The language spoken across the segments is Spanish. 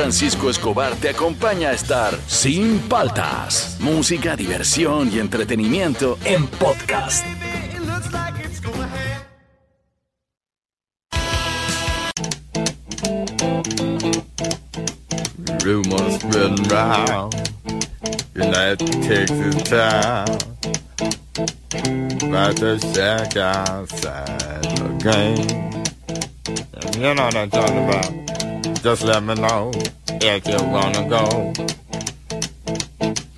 Francisco Escobar te acompaña a estar sin paltas. Música, diversión y entretenimiento en podcast. Rumors spreading round United Texas town About to shack outside the game You know what I'm talking about Just let me know if you wanna go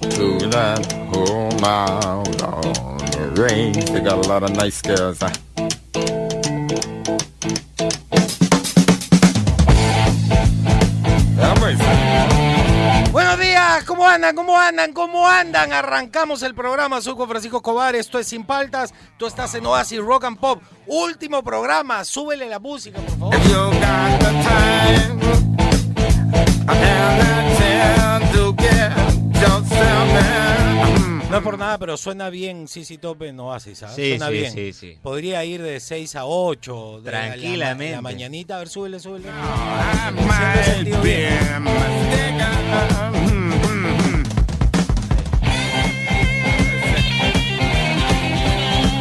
To that home out on the range They got a lot of nice girls huh? Buenos días, ¿cómo andan? ¿Cómo andan? ¿Cómo andan? Arrancamos el programa, soy Juan Francisco Escobar, esto es Sin Paltas, tú estás en Oasis Rock and Pop, último programa, súbele la música, por favor. No es por nada, pero suena bien Sisi Top en Oasis, ¿sabes? Sí, suena sí, bien. sí, sí. Podría ir de 6 a 8. de la- la- Tranquilamente. La, mañanita, a ver, súbele, súbele. Mm.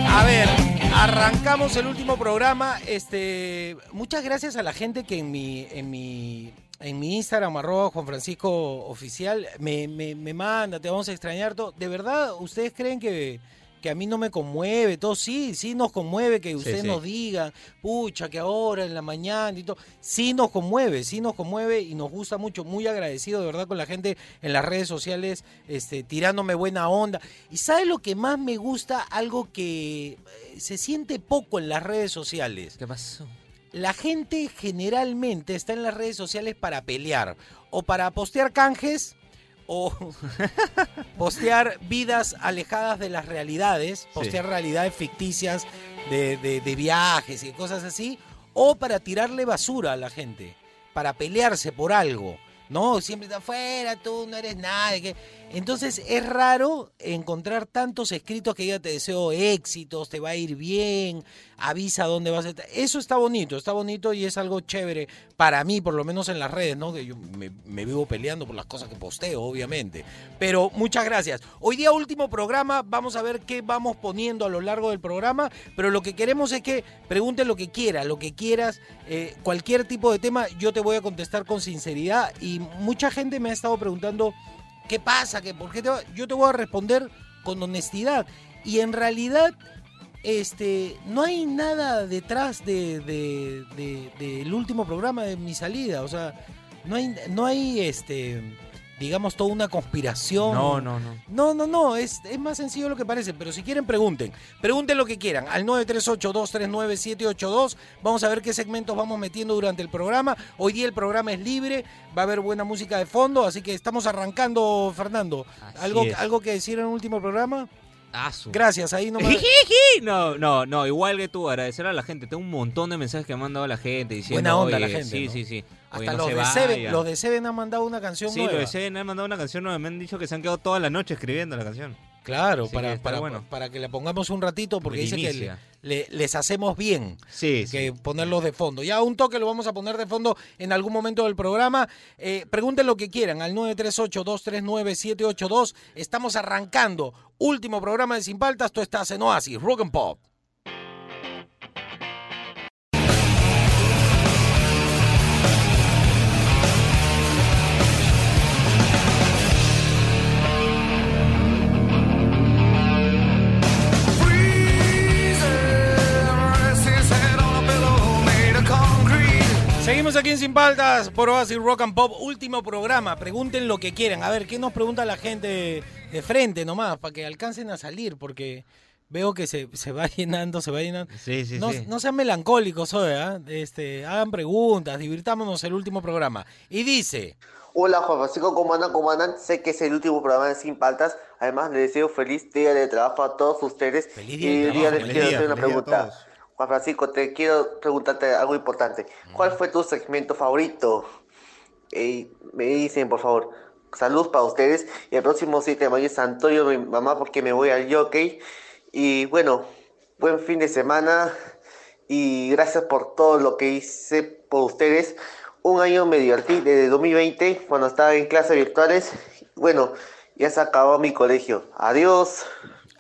A ver, arrancamos el último programa. Este, muchas gracias a la gente que en mi, en mi, en mi Instagram, arroba Juan Francisco Oficial, me, me, me manda, te vamos a extrañar todo. ¿De verdad ustedes creen que, que a mí no me conmueve? Todo sí, sí nos conmueve que ustedes sí. nos digan, pucha, que ahora en la mañana y todo. Sí nos conmueve, sí nos conmueve y nos gusta mucho. Muy agradecido de verdad con la gente en las redes sociales, este, tirándome buena onda. ¿Y sabe lo que más me gusta? Algo que eh, se siente poco en las redes sociales. ¿Qué pasó? La gente generalmente está en las redes sociales para pelear o para postear canjes o postear vidas alejadas de las realidades, postear realidades ficticias de, de- de viajes y cosas así, o para tirarle basura a la gente, para pelearse por algo. No, siempre está afuera, tú no eres nadie. Entonces es raro encontrar tantos escritos que diga te deseo éxitos, te va a ir bien, avisa dónde vas a estar. Eso está bonito, está bonito y es algo chévere para mí, por lo menos en las redes, ¿no? Que yo me, vivo peleando por las cosas que posteo, obviamente. Pero muchas gracias. Hoy día último programa, vamos a ver qué vamos poniendo a lo largo del programa, pero lo que queremos es que pregunten lo que quieras, lo que quieras, eh, cualquier tipo de tema, yo te voy a contestar con sinceridad y mucha gente me ha estado preguntando ¿Qué pasa? ¿Qué, ¿Por qué te va? Yo te voy a responder con honestidad. Y en realidad, este, no hay nada detrás de, de- de- del último programa de mi salida. O sea, no hay, no hay este, digamos, toda una conspiración. No, no, no. No, no, no, es, es más sencillo lo que parece, pero si quieren pregunten, pregunten lo que quieran al 938-239-782, vamos a ver qué segmentos vamos metiendo durante el programa, hoy día el programa es libre, va a haber buena música de fondo, así que estamos arrancando, Fernando, Así ¿algo, es. algo que decir en el último programa? Gracias, ahí nomás. No, no, no, igual que tú, agradecer a la gente. Tengo un montón de mensajes que me ha mandado la gente diciendo. Buena onda "Oye, la gente, Sí, ¿no? sí, sí. Oye, Hasta no los, de vaya". Seven, los de Seven han mandado una canción Sí, nueva. los de Seven han mandado una canción nueva. Me han dicho que se han quedado toda la noche escribiendo la canción. Claro, Así para, para, bueno. para que le pongamos un ratito, porque dice que le- les hacemos bien. Sí, que sí. ponerlos de fondo. Ya un toque lo vamos a poner de fondo en algún momento del programa. Eh, pregunten lo que quieran al 938-239-782. Estamos arrancando. Último programa de Sin Paltas. Tú estás en Oasis, Rock and Pop. Seguimos aquí en Sin Paltas por Oasis Rock and Pop. Último programa. Pregunten lo que quieran. A ver, ¿qué nos pregunta la gente de frente nomás? Para que alcancen a salir, porque veo que se, se va llenando, se va llenando. Sí, sí, no, sí. no sean melancólicos hoy, ¿ah? este, hagan preguntas, divirtámonos el último programa. Y dice, Hola Juan Francisco, ¿cómo andan? ¿Cómo andan? Sé que es el último programa de Sin Paltas. Además, les deseo feliz día de trabajo a todos ustedes. Feliz día y de trabajo, les feliz quiero día, hacer una día pregunta. Juan Francisco, te quiero preguntarte algo importante. ¿Cuál fue tu segmento favorito? Eh, me dicen, por favor. Salud para ustedes. Y el próximo 7 de mayo es Antonio, mi mamá, porque me voy al jockey. Y bueno, buen fin de semana. Y gracias por todo lo que hice por ustedes. Un año me divertí desde 2020 cuando estaba en clases virtuales. Bueno, ya se acabó mi colegio. Adiós.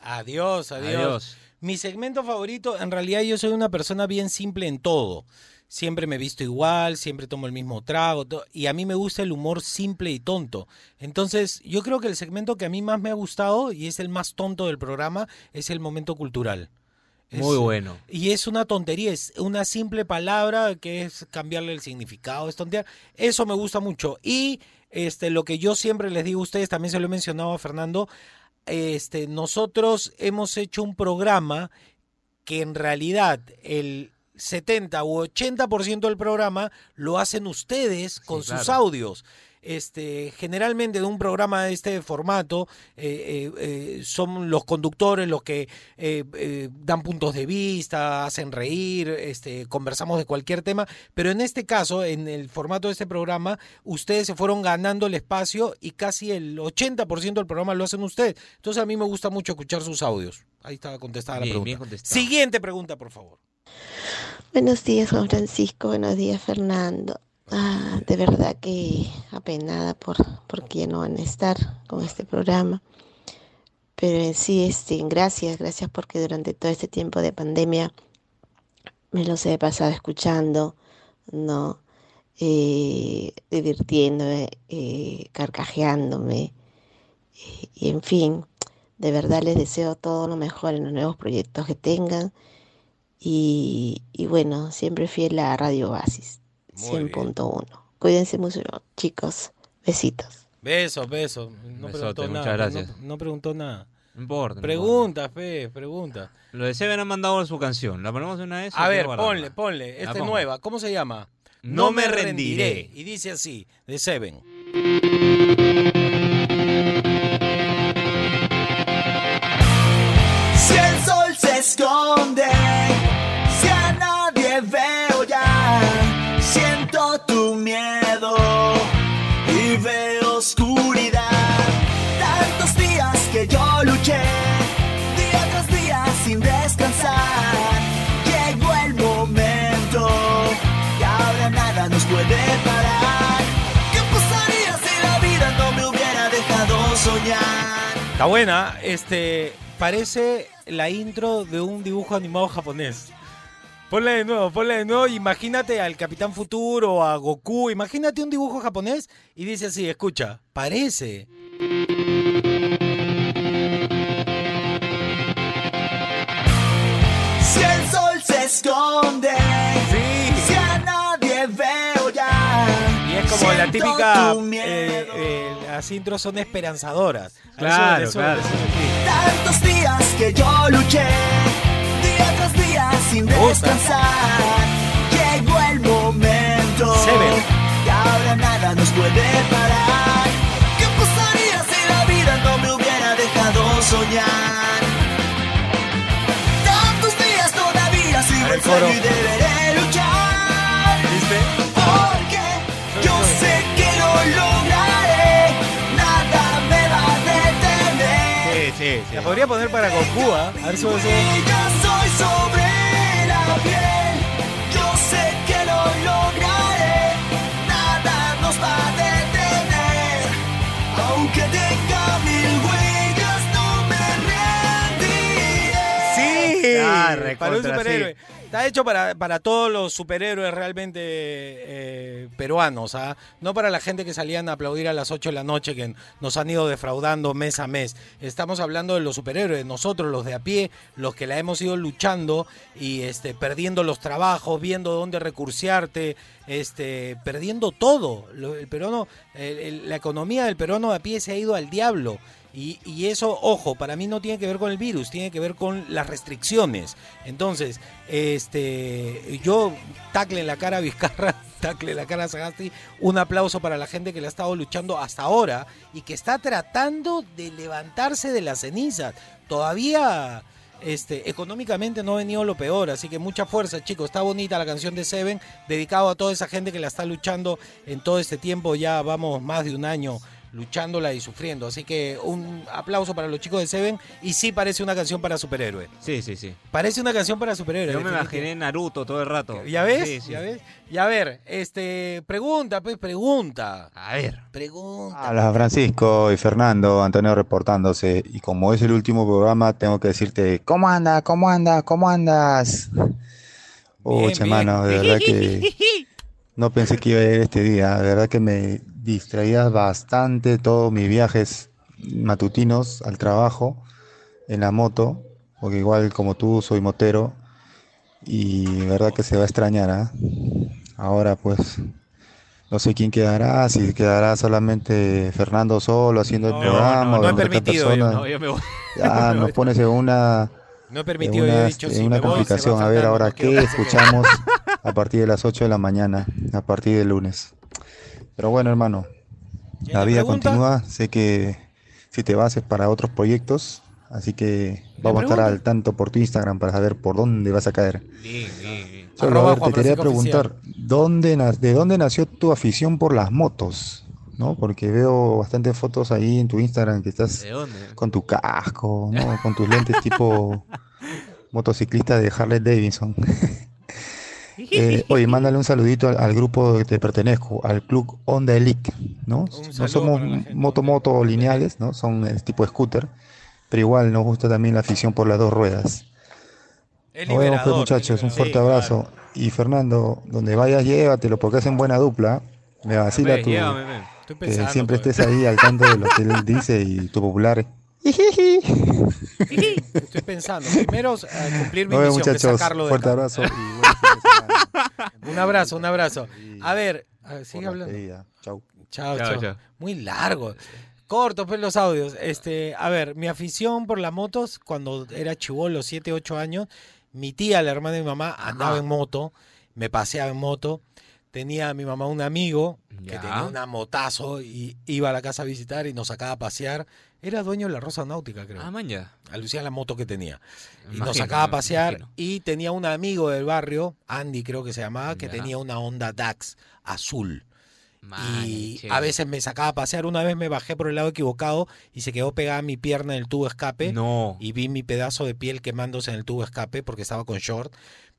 Adiós, adiós. Adiós. Mi segmento favorito, en realidad yo soy una persona bien simple en todo. Siempre me visto igual, siempre tomo el mismo trago, y a mí me gusta el humor simple y tonto. Entonces, yo creo que el segmento que a mí más me ha gustado, y es el más tonto del programa, es el momento cultural. Es- Muy bueno. Y es una tontería, es una simple palabra que es cambiarle el significado, es tontear. Eso me gusta mucho. Y este, lo que yo siempre les digo a ustedes, también se lo he mencionado a Fernando, este, nosotros hemos hecho un programa que en realidad el 70 u 80% del programa lo hacen ustedes con sus claro. audios. Este, generalmente de un programa de este formato eh, eh, eh, son los conductores los que eh, eh, dan puntos de vista, hacen reír, este, conversamos de cualquier tema, pero en este caso, en el formato de este programa, ustedes se fueron ganando el espacio y casi el 80% del programa lo hacen ustedes. Entonces a mí me gusta mucho escuchar sus audios. Ahí estaba contestada la pregunta. Siguiente pregunta, por favor. Buenos días, Juan Francisco. Buenos días, Fernando. Ah, de verdad que apenada por, porque ya no van a estar con este programa. Pero en sí, este, gracias, gracias porque durante todo este tiempo de pandemia me los he pasado escuchando, ¿no? Eh, divirtiéndome, eh, carcajeándome. eh, y en fin, de verdad les deseo todo lo mejor en los nuevos proyectos que tengan. Y, y bueno, siempre fiel a Radio bien. 100.1. Cuídense mucho, chicos. Besitos. Besos, besos. No Besote, preguntó muchas nada. gracias. No, no preguntó nada. No importa. no Pregunta, Fe, pregunta. Lo de Seven han mandado su canción. ¿La ponemos de una vez? A ver, ponle, ponle. Esta es nueva. ¿Cómo se llama? No me rendiré. Y dice así, de Seven. Está buena. Este, parece la intro de un dibujo animado japonés. Ponle de nuevo, ponle de nuevo. Imagínate al Capitán Futuro a Goku. Imagínate un dibujo japonés y dice así, escucha, parece. Si el sol se esconde, como la típica, eh, eh, las intros son esperanzadoras. Claro, eso- claro. eso- sí. Tantos días que yo luché, día tras día sin descansar. Llegó el momento. Seven. Y ahora nada nos puede parar. ¿Qué pasaría si la vida no me hubiera dejado soñar? Tantos días todavía Ahora el y deberé luchar. ¿Viste? Sí, sí, sí. La podría poner para Goku, ¿ah? A ver si ya soy sobre la piel. Yo sé que lo lograré. Nada nos va a detener. Aunque tenga mil huellas, no me rendiré. Sí, Ah, para un superhéroe. Está hecho para, para todos los superhéroes realmente eh, peruanos, ¿ah? no para la gente que salían a aplaudir a las 8 de la noche que nos han ido defraudando mes a mes. Estamos hablando de los superhéroes, nosotros los de a pie, los que la hemos ido luchando y este, perdiendo los trabajos, viendo dónde recursearte, este, perdiendo todo. El peruano, el- la economía del peruano de a pie se ha ido al diablo. Y, y eso, ojo, para mí no tiene que ver con el virus, tiene que ver con las restricciones. Entonces, este, yo tacle en la cara a Vizcarra, tacle en la cara a Sagasti, un aplauso para la gente que le ha estado luchando hasta ahora y que está tratando de levantarse de las cenizas. Todavía este, económicamente no ha venido lo peor, así que mucha fuerza, chicos. Está bonita la canción de Seven, dedicado a toda esa gente que la está luchando en todo este tiempo. Ya vamos más de un año luchándola y sufriendo. Así que un aplauso para los chicos de Seven. Y sí parece una canción para superhéroe. Sí, sí, sí. Parece una canción para superhéroe. Yo me imaginé Naruto todo el rato. ¿Ya ves? Sí, sí. ¿Ya ves? Y a ver, este, pregunta, pues, pregunta. A ver. Pregunta. Hola Francisco y Fernando, Antonio reportándose. Y como es el último programa, tengo que decirte, ¿cómo anda? ¿Cómo anda? ¿Cómo andas? Uy, hermano, de verdad que no pensé que iba a ir este día. De verdad que me distraía bastante todos mis viajes matutinos al trabajo en la moto, porque igual como tú soy motero y verdad que se va a extrañar, ¿ah? Ahora pues no sé quién quedará, si quedará solamente Fernando solo haciendo el No, programa no, o no he permitido yo. No, me voy. Ya nos pones en una No he permitido, yo una, he dicho, en si una me voy, se va complicación. A ver, ahora, no ¿qué escuchamos a partir de las 8 de la mañana? A partir del lunes. Pero bueno, hermano, ¿Tiene la vida pregunta? continúa. Sé que si te vas es para otros proyectos. Así que vamos a estar al tanto por tu Instagram para saber por dónde vas a caer. Bien, bien, bien. Solo, Arroba a ver, Juan te quería preguntar, ¿dónde, na- ¿de dónde nació tu afición por las motos? ¿No? Porque veo bastantes fotos ahí en tu Instagram que estás con tu casco, ¿no? Con tus lentes tipo motociclista de Harley Davidson. Eh, oye, mándale un saludito al, al grupo que te pertenezco, al club Honda Elite, ¿no? No somos para la gente moto moto lineales, ¿no? Son el tipo scooter, pero igual nos gusta también la afición por las dos ruedas. Nos vemos pues muchachos, un fuerte abrazo. Y Fernando, donde vayas llévatelo porque hacen buena dupla. Me vacila tu, llévame, que siempre pues. estés ahí al tanto de lo que él dice y tu popular. Estoy pensando. Primero, eh, cumplir mi misión, que sacarlo de fuerte acá. abrazo y buen fin de semana. Un abrazo, un abrazo. A ver, a ver, Por sigue la hablando. Chau. Chao, Chao, chao. chao. Muy largo. Cortos pues los audios. Este, a ver, mi afición por las motos cuando era chivolo, 7, 8 años, mi tía, la hermana de mi mamá, andaba en moto, me paseaba en moto. Tenía a mi mamá un amigo que Ya. tenía una motazo y iba a la casa a visitar y nos sacaba a pasear. Era dueño de la Rosa Náutica, creo. Ah, man, ya. Alucía la moto que tenía. Y Imagino, nos sacaba a pasear imagino. y tenía un amigo del barrio, Andy creo que se llamaba, que Ya. tenía una Honda Dax azul. Man, y chévere. a veces me sacaba a pasear. Una vez me bajé por el lado equivocado y se quedó pegada mi pierna en el tubo escape. No. Y vi mi pedazo de piel quemándose en el tubo escape porque estaba con short.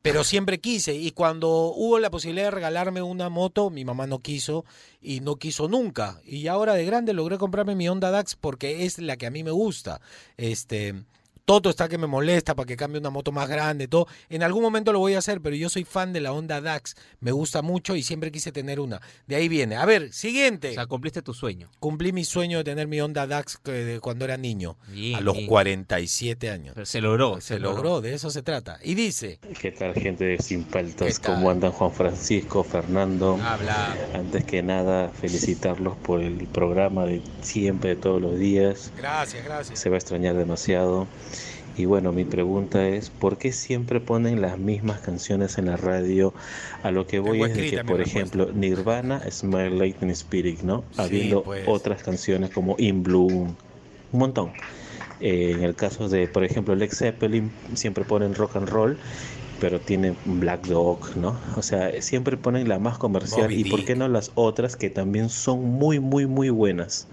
Pero siempre quise. Y cuando hubo la posibilidad de regalarme una moto, mi mamá no quiso y no quiso nunca. Y ahora de grande logré comprarme mi Honda Dax porque es la que a mí me gusta. Este. Toto está que me molesta para que cambie una moto más grande, todo. En algún momento lo voy a hacer, pero yo soy fan de la Honda Dax. Me gusta mucho y siempre quise tener una. De ahí viene. A ver, siguiente. O sea, cumpliste tu sueño. Cumplí mi sueño de tener mi Honda Dax que de cuando era niño. Bien, a los bien. 47 años. Pero se logró. Se logró, de eso se trata. Y dice, ¿Qué tal gente de Sin Paltas? ¿Cómo andan Juan Francisco, Fernando? Habla. Antes que nada, felicitarlos por el programa de siempre, de todos los días. gracias, gracias. Se va a extrañar demasiado. Y bueno, mi pregunta es, ¿por qué siempre ponen las mismas canciones en la radio? A lo que voy es de que, por respuesta. ejemplo, Nirvana, Smile Teen Spirit, ¿no? Sí, Habiendo pues. otras canciones como In Bloom, un montón. Eh, en el caso de, por ejemplo, Led Zeppelin, siempre ponen rock and roll, pero tienen Black Dog, ¿no? O sea, siempre ponen la más comercial y por qué no las otras que también son muy, muy, muy buenas.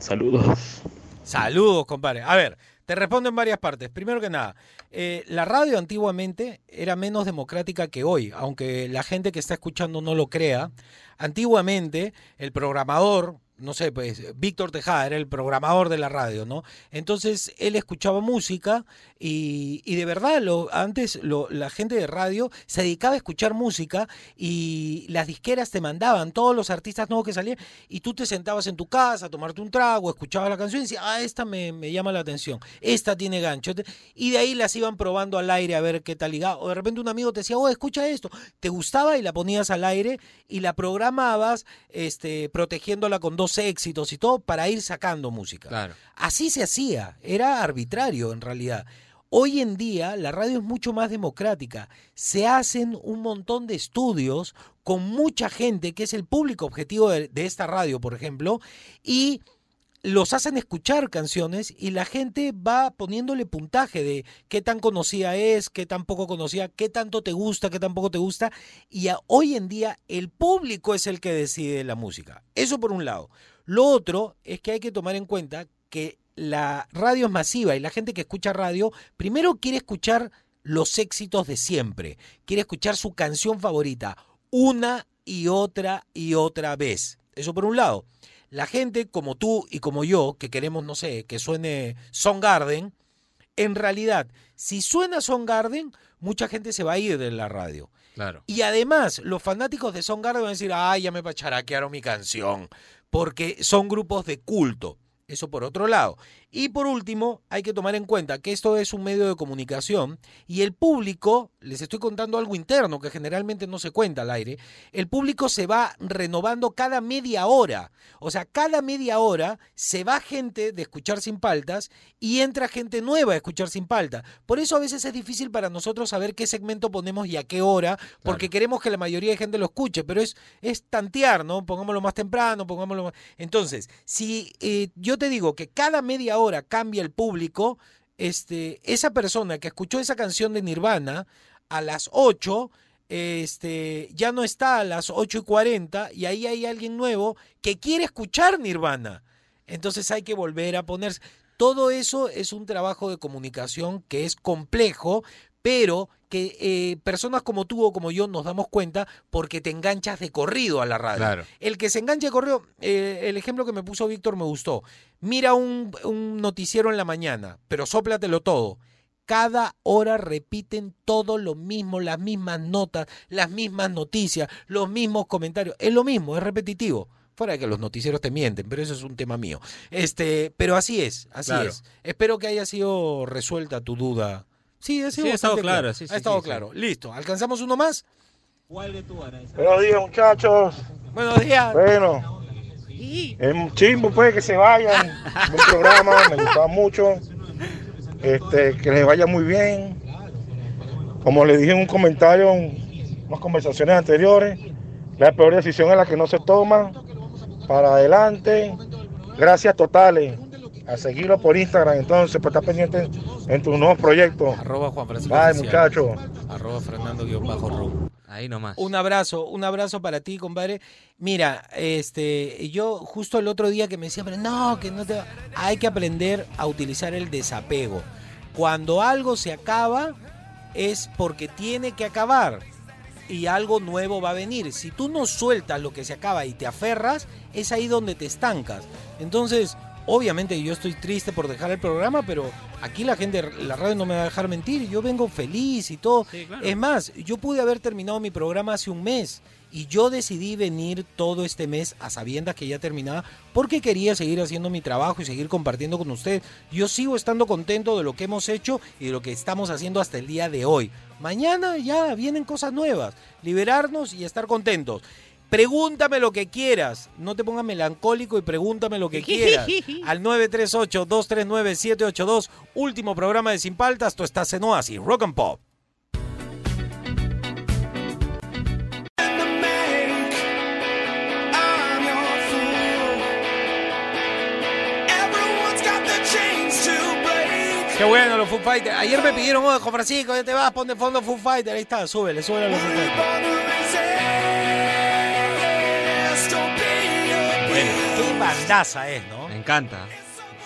Saludos. Saludos, compadre. A ver, te respondo en varias partes. Primero que nada, eh, la radio antiguamente era menos democrática que hoy, aunque la gente que está escuchando no lo crea. Antiguamente, el programador, no sé, pues Víctor Tejada era el programador de la radio, ¿no? Entonces él escuchaba música y, y de verdad, lo, antes la gente de radio se dedicaba a escuchar música y las disqueras te mandaban todos los artistas nuevos que salían y tú te sentabas en tu casa a tomarte un trago, escuchabas la canción y decías, ah, esta me, me llama la atención, esta tiene gancho. Y de ahí las iban probando al aire a ver qué tal ligaba. O de repente un amigo te decía, oh, escucha esto. Te gustaba y la ponías al aire y la programabas este, protegiéndola con dos éxitos y todo para ir sacando música. Claro. Así se hacía, era arbitrario en realidad. Hoy en día la radio es mucho más democrática. Se hacen un montón de estudios con mucha gente, que es el público objetivo de, de esta radio, por ejemplo, y los hacen escuchar canciones y la gente va poniéndole puntaje de qué tan conocida es, qué tan poco conocida, qué tanto te gusta, qué tan poco te gusta. Y hoy en día el público es el que decide la música. Eso por un lado. Lo otro es que hay que tomar en cuenta que la radio es masiva y la gente que escucha radio primero quiere escuchar los éxitos de siempre, quiere escuchar su canción favorita una y otra y otra vez. Eso por un lado. La gente como tú y como yo, que queremos, no sé, que suene Song Garden, en realidad, si suena Song Garden, mucha gente se va a ir de la radio. Claro. Y además, los fanáticos de Song Garden van a decir, ay, ya me pacharaquearon mi canción, porque son grupos de culto. Eso por otro lado. Y por último, hay que tomar en cuenta que esto es un medio de comunicación y el público, les estoy contando algo interno que generalmente no se cuenta al aire, el público se va renovando cada media hora. O sea, cada media hora se va gente de escuchar sin paltas y entra gente nueva a escuchar sin palta. Por eso a veces es difícil para nosotros saber qué segmento ponemos y a qué hora, porque queremos que la mayoría de gente lo escuche, pero es, es tantear, ¿no? Pongámoslo más temprano, pongámoslo más... Entonces, si eh, yo te digo que cada media hora cambia el público, este, esa persona que escuchó esa canción de Nirvana a las 8, este, ya no está a las 8 y 40 y ahí hay alguien nuevo que quiere escuchar Nirvana. Entonces hay que volver a ponerse. Todo eso es un trabajo de comunicación que es complejo, pero que eh, personas como tú o como yo nos damos cuenta porque te enganchas de corrido a la radio. Claro. El que se enganche de corrido, eh, el ejemplo que me puso Víctor me gustó. Mira un, un noticiero en la mañana, pero sóplatelo todo. Cada hora repiten todo lo mismo, las mismas notas, las mismas noticias, los mismos comentarios. Es lo mismo, es repetitivo. Fuera de que los noticieros te mienten, pero eso es un tema mío. Este, pero así es, así Claro. es. Espero que haya sido resuelta tu duda. Sí, ha sido Sí, ha estado claro, sí, sí, ha estado sí, sí. claro. Listo. ¿Alcanzamos uno más? Buenos días, muchachos. Buenos días. Bueno, es un chimbo, pues, que se vayan. Buen programa, me gustaba mucho. Este, que les vaya muy bien. Como le dije en un comentario, en unas conversaciones anteriores, la peor decisión es la que no se toma. Para adelante. Gracias totales. A seguirlo por Instagram, entonces, para estar pendiente en tus nuevos proyectos. Arroba Juan Francisco Bye, muchachos. Arroba Fernando-Ru. Ahí nomás. Un abrazo, un abrazo para ti, compadre. Mira, este, yo justo el otro día que me decía, pero no, que no te va-". Hay que aprender a utilizar el desapego. Cuando algo se acaba, es porque tiene que acabar. Y algo nuevo va a venir. Si tú no sueltas lo que se acaba y te aferras, es ahí donde te estancas. Entonces, obviamente yo estoy triste por dejar el programa, pero aquí la gente, la radio no me va a dejar mentir. Yo vengo feliz y todo. Es más, yo pude haber terminado mi programa hace un mes y yo decidí venir todo este mes a sabiendas que ya terminaba porque quería seguir haciendo mi trabajo y seguir compartiendo con ustedes. Yo sigo estando contento de lo que hemos hecho y de lo que estamos haciendo hasta el día de hoy. Mañana ya vienen cosas nuevas, liberarnos y estar contentos. Pregúntame lo que quieras, no te pongas melancólico y pregúntame lo que quieras. Al 938-239-782, último programa de Sin Paltas, tú estás en Oasis, Rock and Pop. Qué bueno los Foo Fighters. Ayer me pidieron, Juan Francisco, ya te vas, pon de fondo Foo Fighters. Ahí está, súbele, súbele a los Foo Fighters. Bueno, qué bandaza es, ¿no? Me encanta.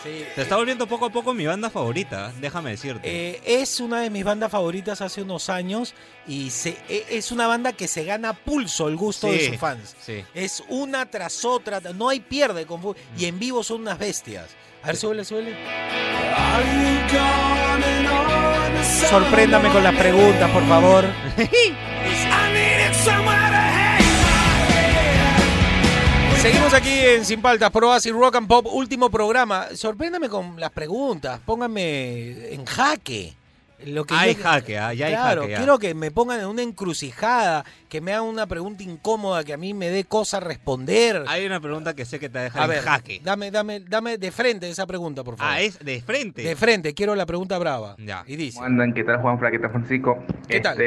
Sí. Se está volviendo poco a poco mi banda favorita, déjame decirte. Eh, es una de mis bandas favoritas hace unos años y se, e- es una banda que se gana pulso el gusto de sus fans. sí. Es una tras otra, no hay pierde con y en vivo son unas bestias. A ver, súbele, súbele. Sorpréndame con las preguntas, por favor. Seguimos aquí en Sin Paltas, por Oasis Rock and Pop, último programa. Sorpréndame con las preguntas, pónganme en jaque. Lo que Hay yo- jaque, ah, ya hay Claro, jaque, ya. quiero que me pongan en una encrucijada, que me hagan una pregunta incómoda, que a mí me dé cosa responder. Hay una pregunta que sé que te deja A en ver, jaque. dame, dame, dame de frente esa pregunta, por favor. Ah, es de frente. De frente, quiero la pregunta brava. Ya. Y dice, ¿Cómo andan? ¿Qué tal, Juanfra? ¿Qué tal, Francisco? ¿Qué tal?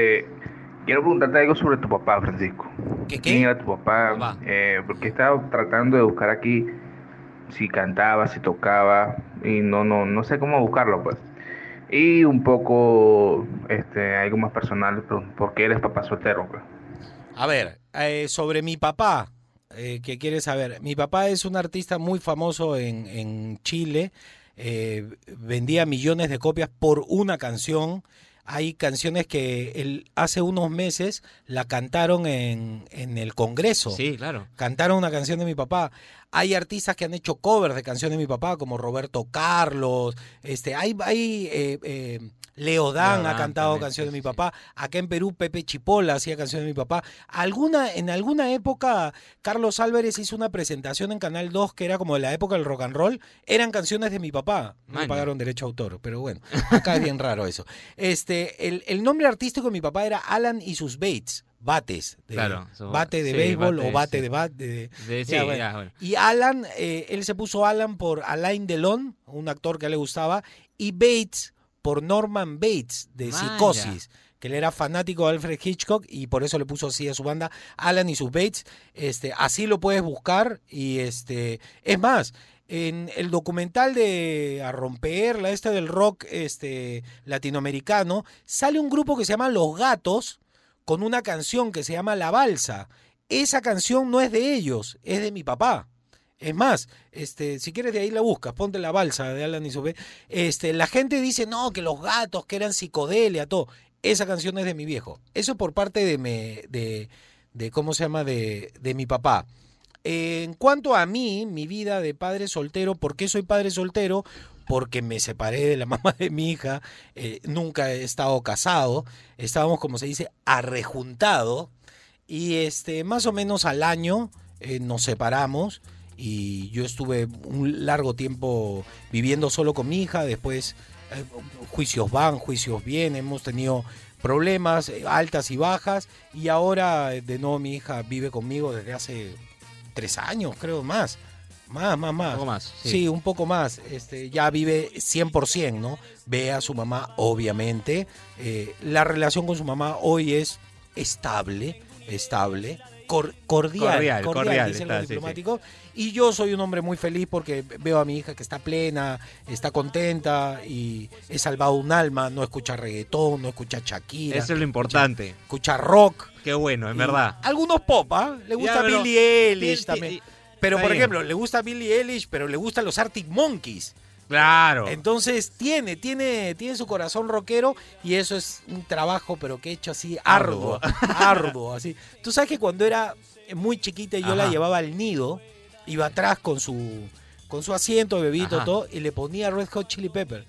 Quiero preguntarte algo sobre tu papá, Francisco. ¿Qué, ¿Quién era tu papá? Eh, porque he estado tratando de buscar aquí si cantaba, si tocaba, y no, no, no sé cómo buscarlo, pues. Y un poco, este, algo más personal, pero ¿por qué eres papá soltero, pues? a ver, eh, sobre mi papá, eh, que quiere saber. Mi papá es un artista muy famoso en, en Chile. eh, vendía millones de copias por una canción. Hay canciones que él hace unos meses la cantaron en, en el Congreso. Sí, claro. Cantaron una canción de mi papá. Hay artistas que han hecho covers de canciones de mi papá, como Roberto Carlos. Este, hay, hay eh, eh, Leo Dan Leo ha cantado también, canciones sí, de mi papá. Acá en Perú, Pepe Chipola hacía canciones de mi papá. Alguna, en alguna época, Carlos Álvarez hizo una presentación en Canal 2 que era como de la época del rock and roll. Eran canciones de mi papá. No pagaron derecho a autor, pero bueno, acá es bien raro eso. Este, el, el nombre artístico de mi papá era Alan y sus Bates. Bates. de- Claro, bate de sí, béisbol bate, o bate sí. de bat. de- De- sí, ya, bueno. ya, bueno. Y Alan, eh, él se puso Alan por Alain Delon, un actor que le gustaba, y Bates por Norman Bates de Vaya. Psicosis, que él era fanático de Alfred Hitchcock y por eso le puso así a su banda Alan y sus Bates. Este, así lo puedes buscar y este, es más, en el documental de A Romper, la esta del rock este, latinoamericano, sale un grupo que se llama Los Gatos con una canción que se llama La Balsa. Esa canción no es de ellos, es de mi papá. Es más, este, si quieres de ahí la buscas, ponte la balsa de Alan y Sobe. Este, la gente dice, no, que los gatos, que eran psicodelia, todo. Esa canción es de mi viejo. Eso por parte de, me, de, de ¿cómo se llama? De, de mi papá. En cuanto a mí, mi vida de padre soltero, ¿por qué soy padre soltero? Porque me separé de la mamá de mi hija, eh, nunca he estado casado, estábamos, como se dice, arrejuntado, y este, más o menos al año eh, nos separamos, y yo estuve un largo tiempo viviendo solo con mi hija, después eh, juicios van, juicios vienen, hemos tenido problemas, eh, altas y bajas, y ahora eh, de nuevo mi hija vive conmigo desde hace tres años, creo, más. Más, más, más. Un poco más, Sí, sí. un poco más. Este, ya vive 100%, ¿no? Ve a su mamá, obviamente. Eh, la relación con su mamá hoy es estable, estable, cor- cordial, Cordial, cordial, el está, sí, sí. Y yo soy un hombre muy feliz porque veo a mi hija que está plena, está contenta y he salvado un alma, no escucha reggaetón, no escucha Shakira. Eso es lo importante. Escucha rock. Qué bueno, en verdad. Algunos pop, ¿ah? Le gusta Ya, pero- Billie Eilish Ti- también. Pero, por bien. ejemplo, le gusta Billie Eilish, pero le gustan los Arctic Monkeys. Claro. Entonces tiene, tiene, tiene su corazón rockero y eso es un trabajo, pero que he hecho así arduo, arduo, así. Tú sabes que cuando era muy chiquita yo la llevaba al nido, iba atrás con su con su asiento, bebito, Ajá. todo, y le ponía Red Hot Chili Pepper.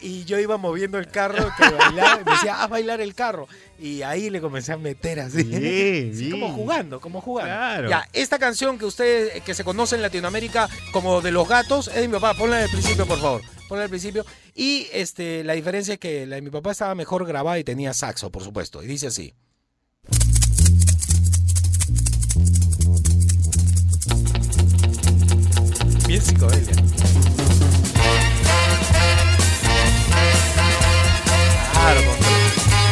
Y yo iba moviendo el carro que bailaba, y me decía, haz bailar el carro. Y ahí le comencé a meter así. Sí, como jugando, como jugando. Claro. Ya, esta canción que ustedes, que se conoce en Latinoamérica como de los gatos, es de mi papá. Ponla al principio, por favor. Ponla al principio. Y este, la diferencia es que la de mi papá estaba mejor grabada y tenía saxo, por supuesto. Y dice así. Bien psicodelia. Claro, con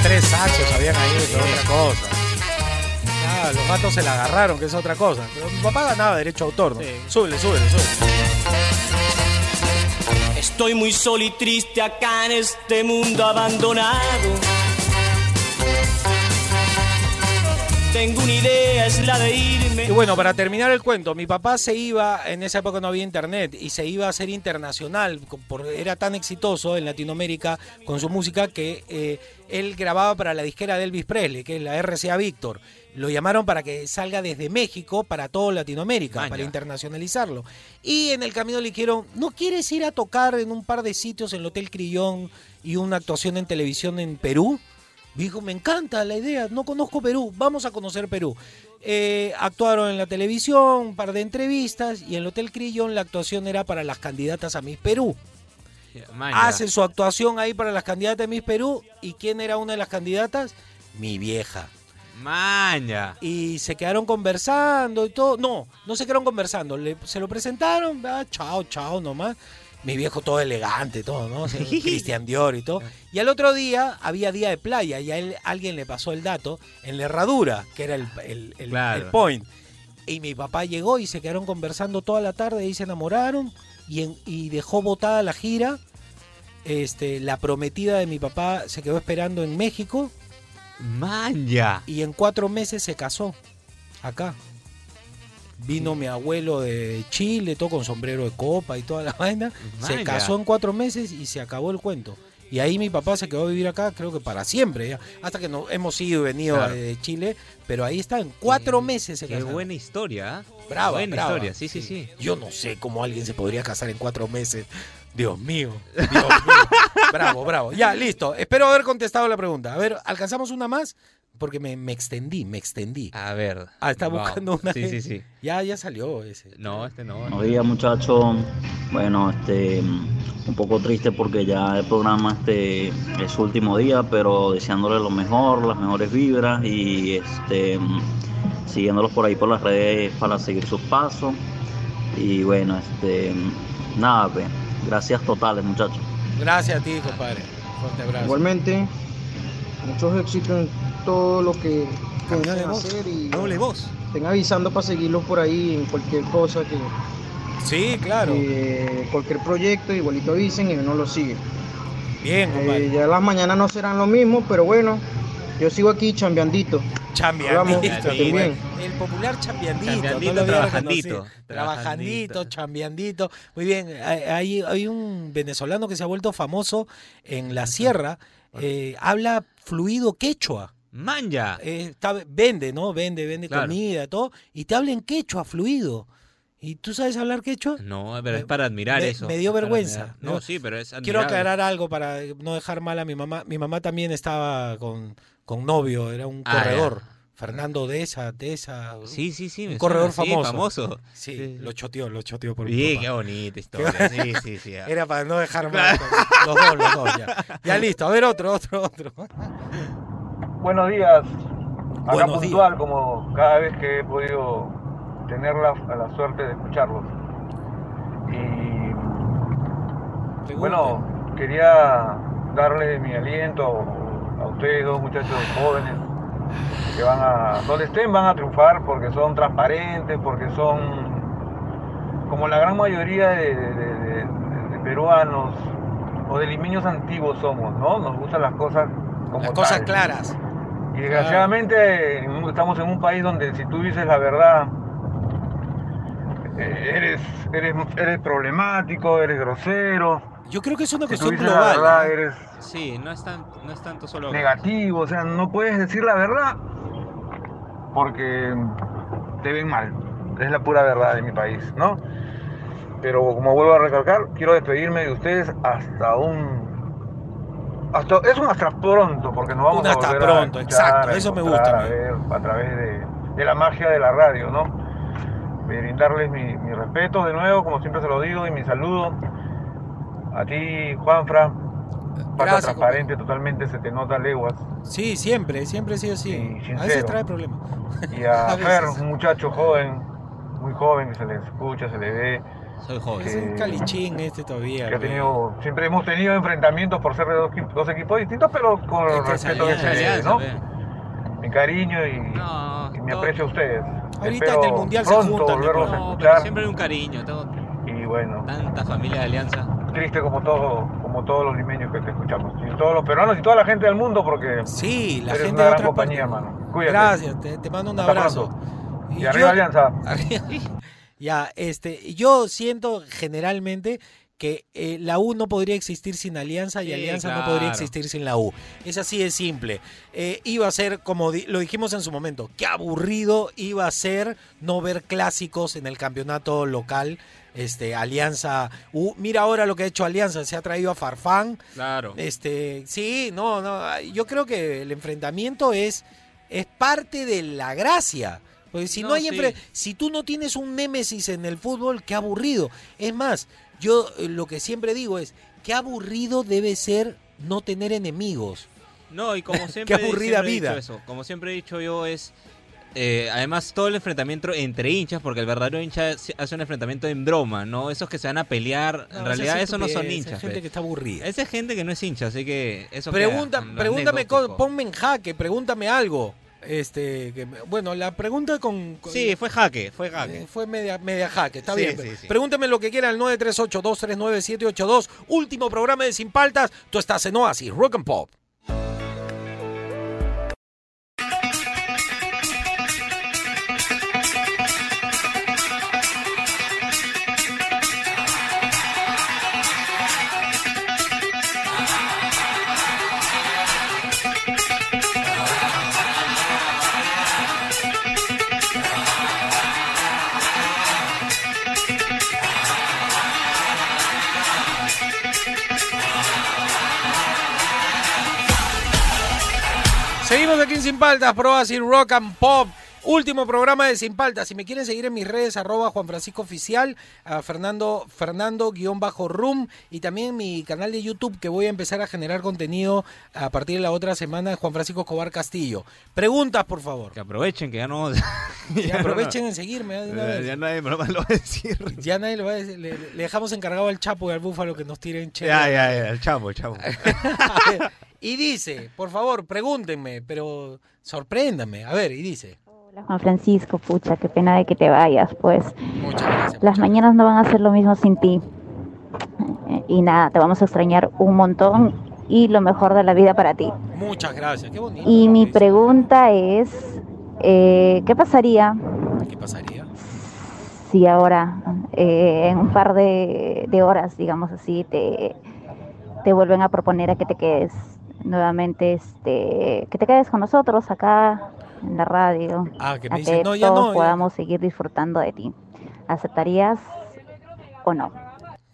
tres saxos habían ahí, es otra cosa. Ah, los gatos se la agarraron, que es otra cosa. Pero mi papá ganaba derecho a autor, ¿no? Súbele, súbele, súbele. Estoy muy solo y triste acá en este mundo abandonado. Tengo una idea, es la de irme. Y bueno, para terminar el cuento, mi papá se iba, en esa época no había internet, y se iba a hacer internacional, era tan exitoso en Latinoamérica con su música que eh, él grababa para la disquera de Elvis Presley, que es la RCA Victor. Lo llamaron para que salga desde México para toda Latinoamérica, Maña. para internacionalizarlo. Y en el camino le dijeron, ¿no quieres ir a tocar en un par de sitios en el Hotel Crillón y una actuación en televisión en Perú? Dijo, me encanta la idea, no conozco Perú, vamos a conocer Perú. Eh, actuaron en la televisión, un par de entrevistas y en el Hotel Crillón la actuación era para las candidatas a Miss Perú. Maña. Hace su actuación ahí para las candidatas a Miss Perú y ¿quién era una de las candidatas? Mi vieja. Maña. Y se quedaron conversando y todo. No, no se quedaron conversando. Le- se lo presentaron, ah, chao, chao nomás. Mi viejo todo elegante, todo, ¿no? O sea, Christian Dior y todo. Y al otro día había día de playa y a él alguien le pasó el dato en la herradura, que era el, el- el- Claro. el point. Y mi papá llegó y se quedaron conversando toda la tarde y se enamoraron y, en- y dejó botada la gira. Este, la prometida de mi papá se quedó esperando en México Manja. Y en cuatro meses se casó. Acá. Vino mi abuelo de Chile, todo con sombrero de copa y toda la vaina. Se casó en cuatro meses y se acabó el cuento. Y ahí mi papá se quedó a vivir acá, creo que para siempre, ya. hasta que no, hemos ido y venido Claro. de Chile, pero ahí está, en cuatro meses se Qué casaron. buena historia, ¿ah? Brava, Buena brava. historia, sí, sí, sí. Yo no sé cómo alguien se podría casar en cuatro meses. Dios mío, Dios mío. bravo, bravo. Ya, listo. Espero haber contestado la pregunta. A ver, ¿alcanzamos una más? Porque me, me extendí, me extendí. A ver. Ah, está buscando una. Sí, sí, sí. Ya, ya salió ese. No, este no. Buenos días muchachos. Bueno, este un poco triste porque ya el programa este es su último día, pero deseándole lo mejor, las mejores vibras y este siguiéndolos por ahí por las redes para seguir sus pasos. Y bueno, este nada, pues, gracias totales muchachos. Gracias a ti, compadre. Fuerte abrazo. Igualmente, muchos éxitos en todo lo que voz. hacer y Doble voz. estén avisando para seguirlos por ahí en cualquier cosa que Sí, claro. que cualquier proyecto igualito avisen y uno lo sigue. Bien, Eh, ya las mañanas no serán lo mismo, pero bueno, yo sigo aquí chambeandito. Chambeandito. El popular chambeandito. No trabajandito. Trabajandito, chambeandito. Muy bien. Hay, hay- hay un venezolano que se ha vuelto famoso en la sierra. eh, habla fluido quechua. Manja. Eh, está- vende, ¿no? Vende, vende Claro. comida, todo. Y te habla en quechua, fluido. ¿Y tú sabes hablar quechua? No, pero es para admirar me, eso. me dio vergüenza. No, sí, pero es Quiero admirable. aclarar algo para no dejar mal a mi mamá. Mi mamá también estaba con, con novio, era un Ah, ya. corredor. Fernando de esa, de esa. Sí, sí, sí. Un corredor suena, sí, famoso. famoso. Sí, Sí, sí. lo choteó, lo choteó por papá. qué bonita historia. Sí, sí, sí. Era para no dejar mal. Los dos, los dos, ya. Ya listo. A ver, otro, otro, otro. Buenos días. Acá Buenos puntual, como cada vez que he podido tener la, la suerte de escucharlos. Y bueno, quería darle mi aliento a ustedes dos muchachos jóvenes que van a, donde estén van a triunfar porque son transparentes, porque son como la gran mayoría de, de- de- de- de peruanos o de limeños antiguos somos, ¿no? Nos gustan las cosas como Las cosas tal. claras. Y desgraciadamente estamos en un país donde si tú dices la verdad, eh, eres, eres, eres problemático, eres grosero. Yo creo que es una Si cuestión la global. verdad, ¿eh? eres Sí, no es, tan, no es tanto solo... negativo, o sea, no puedes decir la verdad porque te ven mal. Es la pura verdad de mi país, ¿no? Pero como vuelvo a recalcar, quiero despedirme de ustedes hasta un hasta es un hasta pronto porque nos vamos Un a hasta volver a pronto, escuchar, exacto, a eso me gusta a a ver a través de, de la magia de la radio, ¿no? Brindarles mi, mi respeto de nuevo, como siempre se lo digo, y mi saludo a ti, Juanfra. Pata transparente, totalmente se te nota leguas. Sí, siempre, siempre ha sido así. a veces trae problemas. Y a A Fer, un muchacho joven, muy joven, que se le escucha, se le ve. Soy joven. Es un calichín este todavía. Que ha güey. tenido, siempre hemos tenido enfrentamientos por ser de dos, dos equipos distintos, pero con Este respeto que se Alianza, ¿no? ve. Mi cariño y, y mi aprecio a ustedes. Ahorita Espero en el Mundial se juntan, volverlos a No, pero siempre hay un cariño. Tengo Y bueno, tanta familia de alianza. triste como todo, como todos los limeños que te escuchamos. Y todos los peruanos y toda la gente del mundo, porque Sí, la eres gente una de gran otra compañía, parte. hermano. Cuídate. Gracias, te, te mando un Hasta abrazo. pronto. Y yo- arriba Alianza. Ya, este, yo siento generalmente que eh, la U no podría existir sin Alianza y Sí, Alianza no podría existir sin la U. Es así de simple. Eh, iba a ser, como di- lo dijimos en su momento, qué aburrido iba a ser no ver clásicos en el campeonato local. Este, Alianza U. Mira ahora lo que ha hecho Alianza, se ha traído a Farfán. Claro. Este, sí, no, no, yo creo que el enfrentamiento es, es parte de la gracia. Porque si no, No, hay sí. si tú no tienes un némesis en el fútbol, qué aburrido. Es más, yo eh, lo que siempre digo es, qué aburrido debe ser no tener enemigos. No, y como siempre, aburrida siempre he dicho vida. eso, como siempre he dicho yo, es. eh, además, todo el enfrentamiento entre hinchas, porque el verdadero hincha hace un enfrentamiento en broma, ¿no? Esos que se van a pelear, No, en esa realidad es eso no son hinchas. es gente que está aburrida. Esa es gente que no es hincha, así que eso Pregunta, pregúntame, co- anecdótico. ponme en jaque, pregúntame algo. Este, que bueno, la pregunta con, con- Sí, fue jaque, fue jaque. Eh, fue media, media jaque, está Sí, bien. sí, sí. Pregúnteme lo que quiera al 938-239-782. Último programa de Sin Paltas. Tú estás en Oasis, Rock and Pop. Aquí en Sin Paltas, Pro así Rock and Pop. Último programa de Sin Paltas. Si me quieren seguir en mis redes, arroba Juan Francisco Oficial, a Fernando, Fernando guion bajo room y también mi canal de YouTube que voy a empezar a generar contenido a partir de la otra semana, Juan Francisco Escobar Castillo. Preguntas, por favor. Que aprovechen, que ya no... Ya aprovechen en seguirme. ¿eh? Ya, vez. ya nadie me lo va a decir. Ya nadie lo va a decir. Le, le dejamos encargado al Chapo y al Búfalo que nos tiren chévere. Ya, ya, ya, el chavo, el chavo. Y dice, por favor, pregúntenme, pero sorpréndanme. A ver, y dice. Juan Francisco, pucha, qué pena de que te vayas, pues. Muchas gracias. Las mañanas no van a ser lo mismo sin ti. Eh, Y nada, te vamos a extrañar un montón y lo mejor de la vida para ti. Muchas gracias, qué bonito. Y mi pregunta es, eh, ¿qué pasaría ¿Qué pasaría? si ahora, eh, en un par de, de horas, digamos así, te, te vuelven a proponer a que te quedes nuevamente, este, que te quedes con nosotros acá en la radio, Ah, que a me dicen, que no, ya todos no. ya- podamos seguir disfrutando de ti. ¿Aceptarías o no?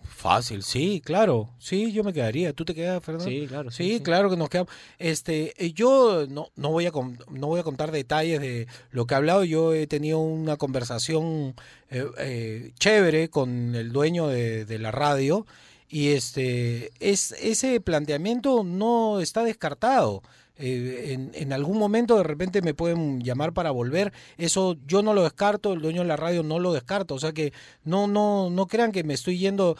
Fácil, sí, claro. Sí, yo me quedaría. ¿Tú te quedas, Fernando? Sí, claro, sí, Sí, sí. claro que nos quedamos. Este, eh, yo no, no voy a con- no voy a contar detalles de lo que he hablado. Yo he tenido una conversación eh, eh, chévere con el dueño de, de la radio y este es ese planteamiento no está descartado. Eh, en, en algún momento de repente me pueden llamar para volver. Eso yo no lo descarto, el dueño de la radio no lo descarta. O sea que no, no, no crean que me estoy yendo.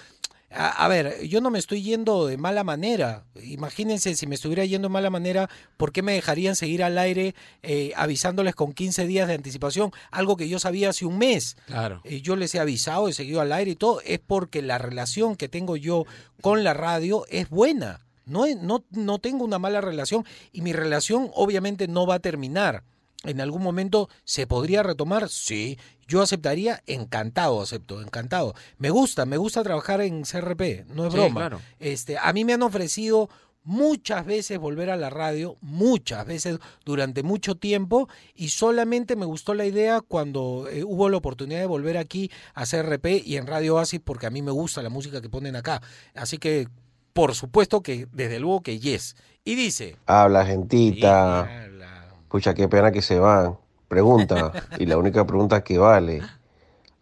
A, a ver, yo no me estoy yendo de mala manera. Imagínense si me estuviera yendo de mala manera, ¿por qué me dejarían seguir al aire eh, avisándoles con 15 días de anticipación? Algo que yo sabía hace un mes. Claro. Eh, yo les he avisado, he seguido al aire y todo. Es porque la relación que tengo yo con la radio es buena. No, no, no tengo una mala relación y mi relación obviamente no va a terminar. En algún momento se podría retomar, sí. Yo aceptaría, encantado, acepto, encantado. Me gusta, me gusta trabajar en CRP, no es Sí, broma. claro. Este, a mí me han ofrecido muchas veces volver a la radio, muchas veces durante mucho tiempo y solamente me gustó la idea cuando eh, hubo la oportunidad de volver aquí a CRP y en Radio Oasis porque a mí me gusta la música que ponen acá. Así que por supuesto que desde luego que yes. Y dice, Habla, gentita. Pucha, qué pena que se van. Pregunta, y la única pregunta que vale.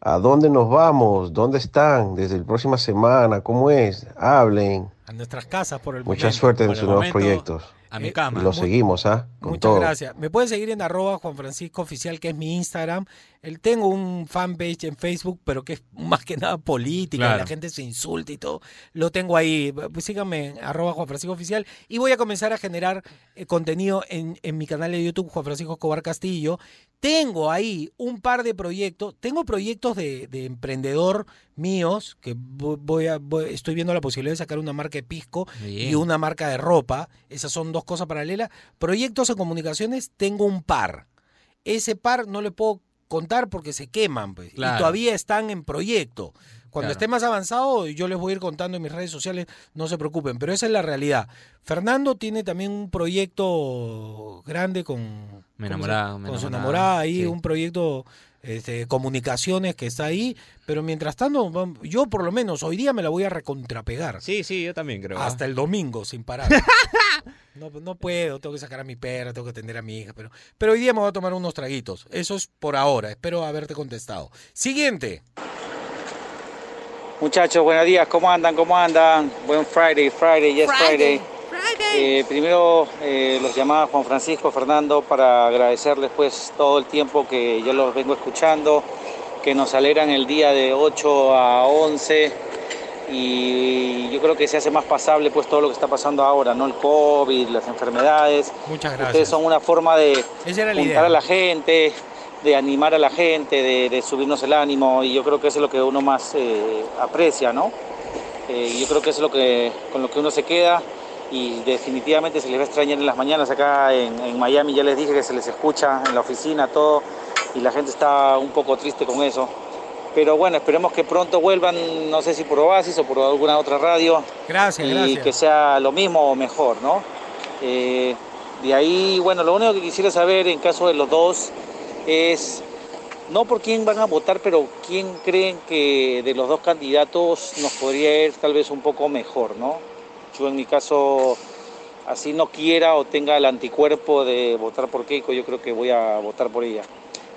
¿A dónde nos vamos? ¿Dónde están? Desde la próxima semana, ¿cómo es? Hablen. a nuestras casas por el Mucha momento. suerte en Por sus nuevos momento, proyectos. A mi Y cama. lo seguimos, ¿ah? Con Muchas todo. gracias. Me pueden seguir en arroba Juan Francisco Oficial, que es mi Instagram. El, tengo un fanpage en Facebook, pero que es más que nada política, y la gente se insulta y todo. Lo tengo ahí. Pues síganme en arroba Juan Francisco Oficial. Y voy a comenzar a generar eh, contenido en, en mi canal de YouTube, Juan Francisco Escobar Castillo. Tengo ahí un par de proyectos. Tengo proyectos de, de emprendedor míos, que vo- voy a, voy- estoy viendo la posibilidad de sacar una marca de pisco Bien. y una marca de ropa. Esas son dos cosas paralelas. Proyectos en comunicaciones, tengo un par. Ese par no le puedo contar porque se queman, pues, y todavía están en proyecto. Cuando Claro. esté más avanzado, yo les voy a ir contando en mis redes sociales, no se preocupen, pero esa es la realidad. Fernando tiene también un proyecto grande con, ¿cómo se- enamorada, me con su enamorada, ahí, sí. un proyecto este, de comunicaciones que está ahí, pero mientras tanto, yo por lo menos hoy día me la voy a recontrapegar. Sí, sí, yo también creo. Hasta el domingo, sin parar. No, no puedo, tengo que sacar a mi perra, tengo que atender a mi hija, pero, pero hoy día me voy a tomar unos traguitos. Eso es por ahora, espero haberte contestado. Siguiente. Muchachos, buenos días, ¿cómo andan? ¿Cómo andan? Buen Friday, Friday, yes Friday. Eh, primero eh, los llamaba Juan Francisco, Fernando, para agradecerles pues todo el tiempo que yo los vengo escuchando, que nos alegran el día de 8 a 11 y yo creo que se hace más pasable pues todo lo que está pasando ahora, ¿no? El COVID, las enfermedades. Muchas Ustedes gracias. son una forma de Esa era la juntar idea. a la gente, de animar a la gente, de, de subirnos el ánimo y yo creo que eso es lo que uno más eh, aprecia, ¿no? Eh, yo creo que eso es lo que, con lo que uno se queda y definitivamente se les va a extrañar en las mañanas acá en, en Miami, ya les dije que se les escucha en la oficina todo y la gente está un poco triste con eso. Pero bueno, esperemos que pronto vuelvan, no sé si por Oasis o por alguna otra radio. Gracias, y gracias. que sea lo mismo o mejor, ¿no? Eh, de ahí, bueno, lo único que quisiera saber en caso de los dos es no por quién van a votar, pero quién creen que de los dos candidatos nos podría ir tal vez un poco mejor, ¿no? Yo en mi caso así no quiera o tenga el anticuerpo de votar por Keiko, yo creo que voy a votar por ella.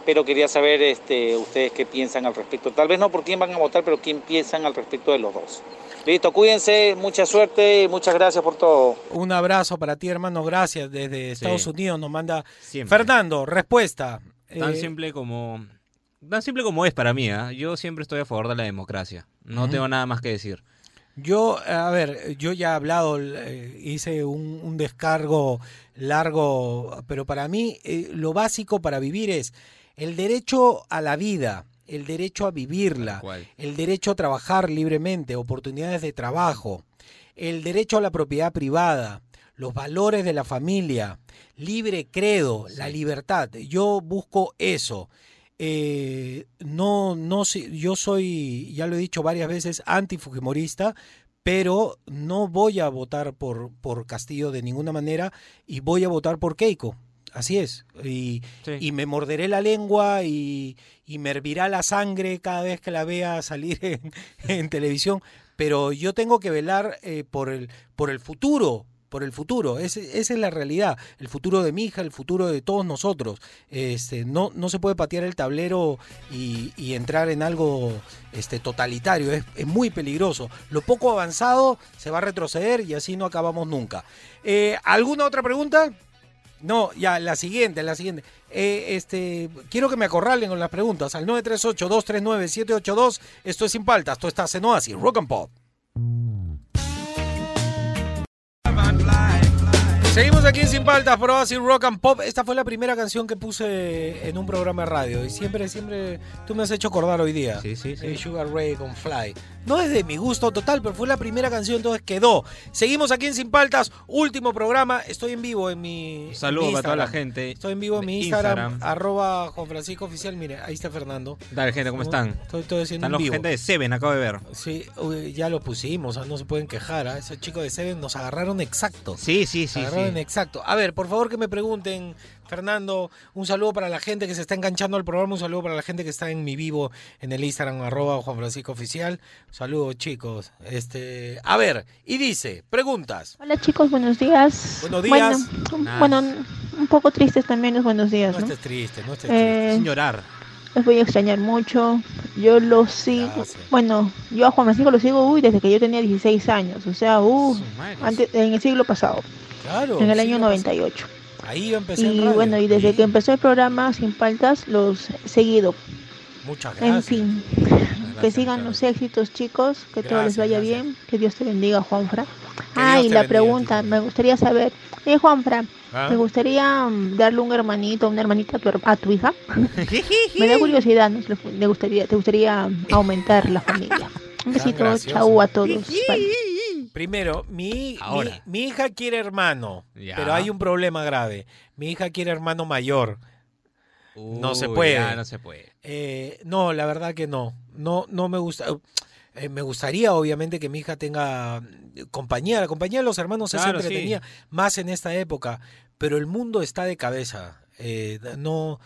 Pero quería saber este, ustedes qué piensan al respecto. Tal vez no por quién van a votar, pero quién piensan al respecto de los dos. Listo, cuídense, mucha suerte y muchas gracias por todo. Un abrazo para ti, hermano. Gracias. Desde Estados Unidos nos manda Siempre. Fernando. Respuesta. Tan Eh, simple como tan simple como es para mí. ¿ah? Yo siempre estoy a favor de la democracia. No tengo nada más que decir. Yo, a ver, yo ya he hablado, eh, hice un, un descargo largo, pero para mí eh, lo básico para vivir es el derecho a la vida, el derecho a vivirla, el derecho a trabajar libremente, oportunidades de trabajo, el derecho a la propiedad privada, los valores de la familia, libre credo, la libertad. Yo busco eso. Eh, no, no, yo soy, ya lo he dicho varias veces, antifujimorista, pero no voy a votar por, por Castillo de ninguna manera y voy a votar por Keiko. Así es. Y, y me morderé la lengua y, y me hervirá la sangre cada vez que la vea salir en, en televisión. Pero yo tengo que velar eh, por, el, por el futuro, por el futuro. Ese- esa es la realidad. El futuro de mi hija, el futuro de todos nosotros. Este, no, no se puede patear el tablero y, y entrar en algo este, totalitario. Es, es muy peligroso. Lo poco avanzado se va a retroceder y así no acabamos nunca. Eh, ¿Alguna otra pregunta? No, ya, la siguiente, la siguiente. Eh, este, quiero que me acorralen con las preguntas al 938-239-782. Esto es Sin Paltas, esto está en Oasis, Rock and Pop. I'm blind. Seguimos aquí en Sin Paltas por Oasis Rock and Pop. Esta fue la primera canción que puse en un programa de radio. Y siempre, siempre, tú me has hecho acordar hoy día. Sí, sí, sí. Sugar Ray con Fly. No es de mi gusto total, pero fue la primera canción, entonces quedó. Seguimos aquí en Sin Paltas, último programa. Estoy en vivo en mi. Saludos en para toda la Instagram. gente. Estoy en vivo en mi Instagram, arroba Juan Francisco Oficial. Mire, ahí está Fernando. Dale, gente, ¿cómo están? Estoy, estoy haciendo Están los vivo. gente de Seven, acabo de ver. Sí, ya lo pusimos, ah, no se pueden quejar. ¿ah? Esos chicos de Seven nos agarraron exacto. Sí, sí, sí, Agarraron sí. Exacto. A ver, por favor que me pregunten, Fernando, un saludo para la gente que se está enganchando al programa, un saludo para la gente que está en mi vivo en el Instagram, arroba Juan Francisco Oficial. Saludos, chicos. Este, a ver, y dice, preguntas. Hola chicos, buenos días. Buenos días. Bueno, un, Nada. bueno, un poco tristes también los buenos días, No ¿no? estés triste, no estés Eh, triste. Sin llorar. Los voy a extrañar mucho. Yo lo sigo. Bueno, yo a Juan Francisco lo sigo uy, desde que yo tenía 16 años. O sea, uh, antes, en el siglo pasado. Claro. en el sí, año lo pasé. 98. Ahí yo empecé en Y radio. bueno, y desde que empezó el programa Sin Paltas, los he seguido. Muchas En gracias. fin, que sigan los éxitos, chicos. Que todo les vaya gracias. bien. Que Dios te bendiga, Juanfra. Ah, y la bendiga, pregunta, me gustaría saber, eh, Juanfra, Ah. me gustaría mm, darle un hermanito, una hermanita a tu, a tu hija. me da curiosidad, ¿no? Le- gustaría, te gustaría mm, aumentar la familia. Un besito, chau a todos. Bye. Primero, mi, Ahora. mi, mi hija quiere hermano, Ya. pero hay un problema grave. Mi hija quiere hermano mayor. no se Uy, puede. ya no se puede. Eh, no, la verdad que no. No, no me gusta. eh, me gustaría, obviamente, que mi hija tenga eh, compañía. La compañía de los hermanos Claro, es sí. entretenida, más en esta época. Pero el mundo está de cabeza. Eh, no,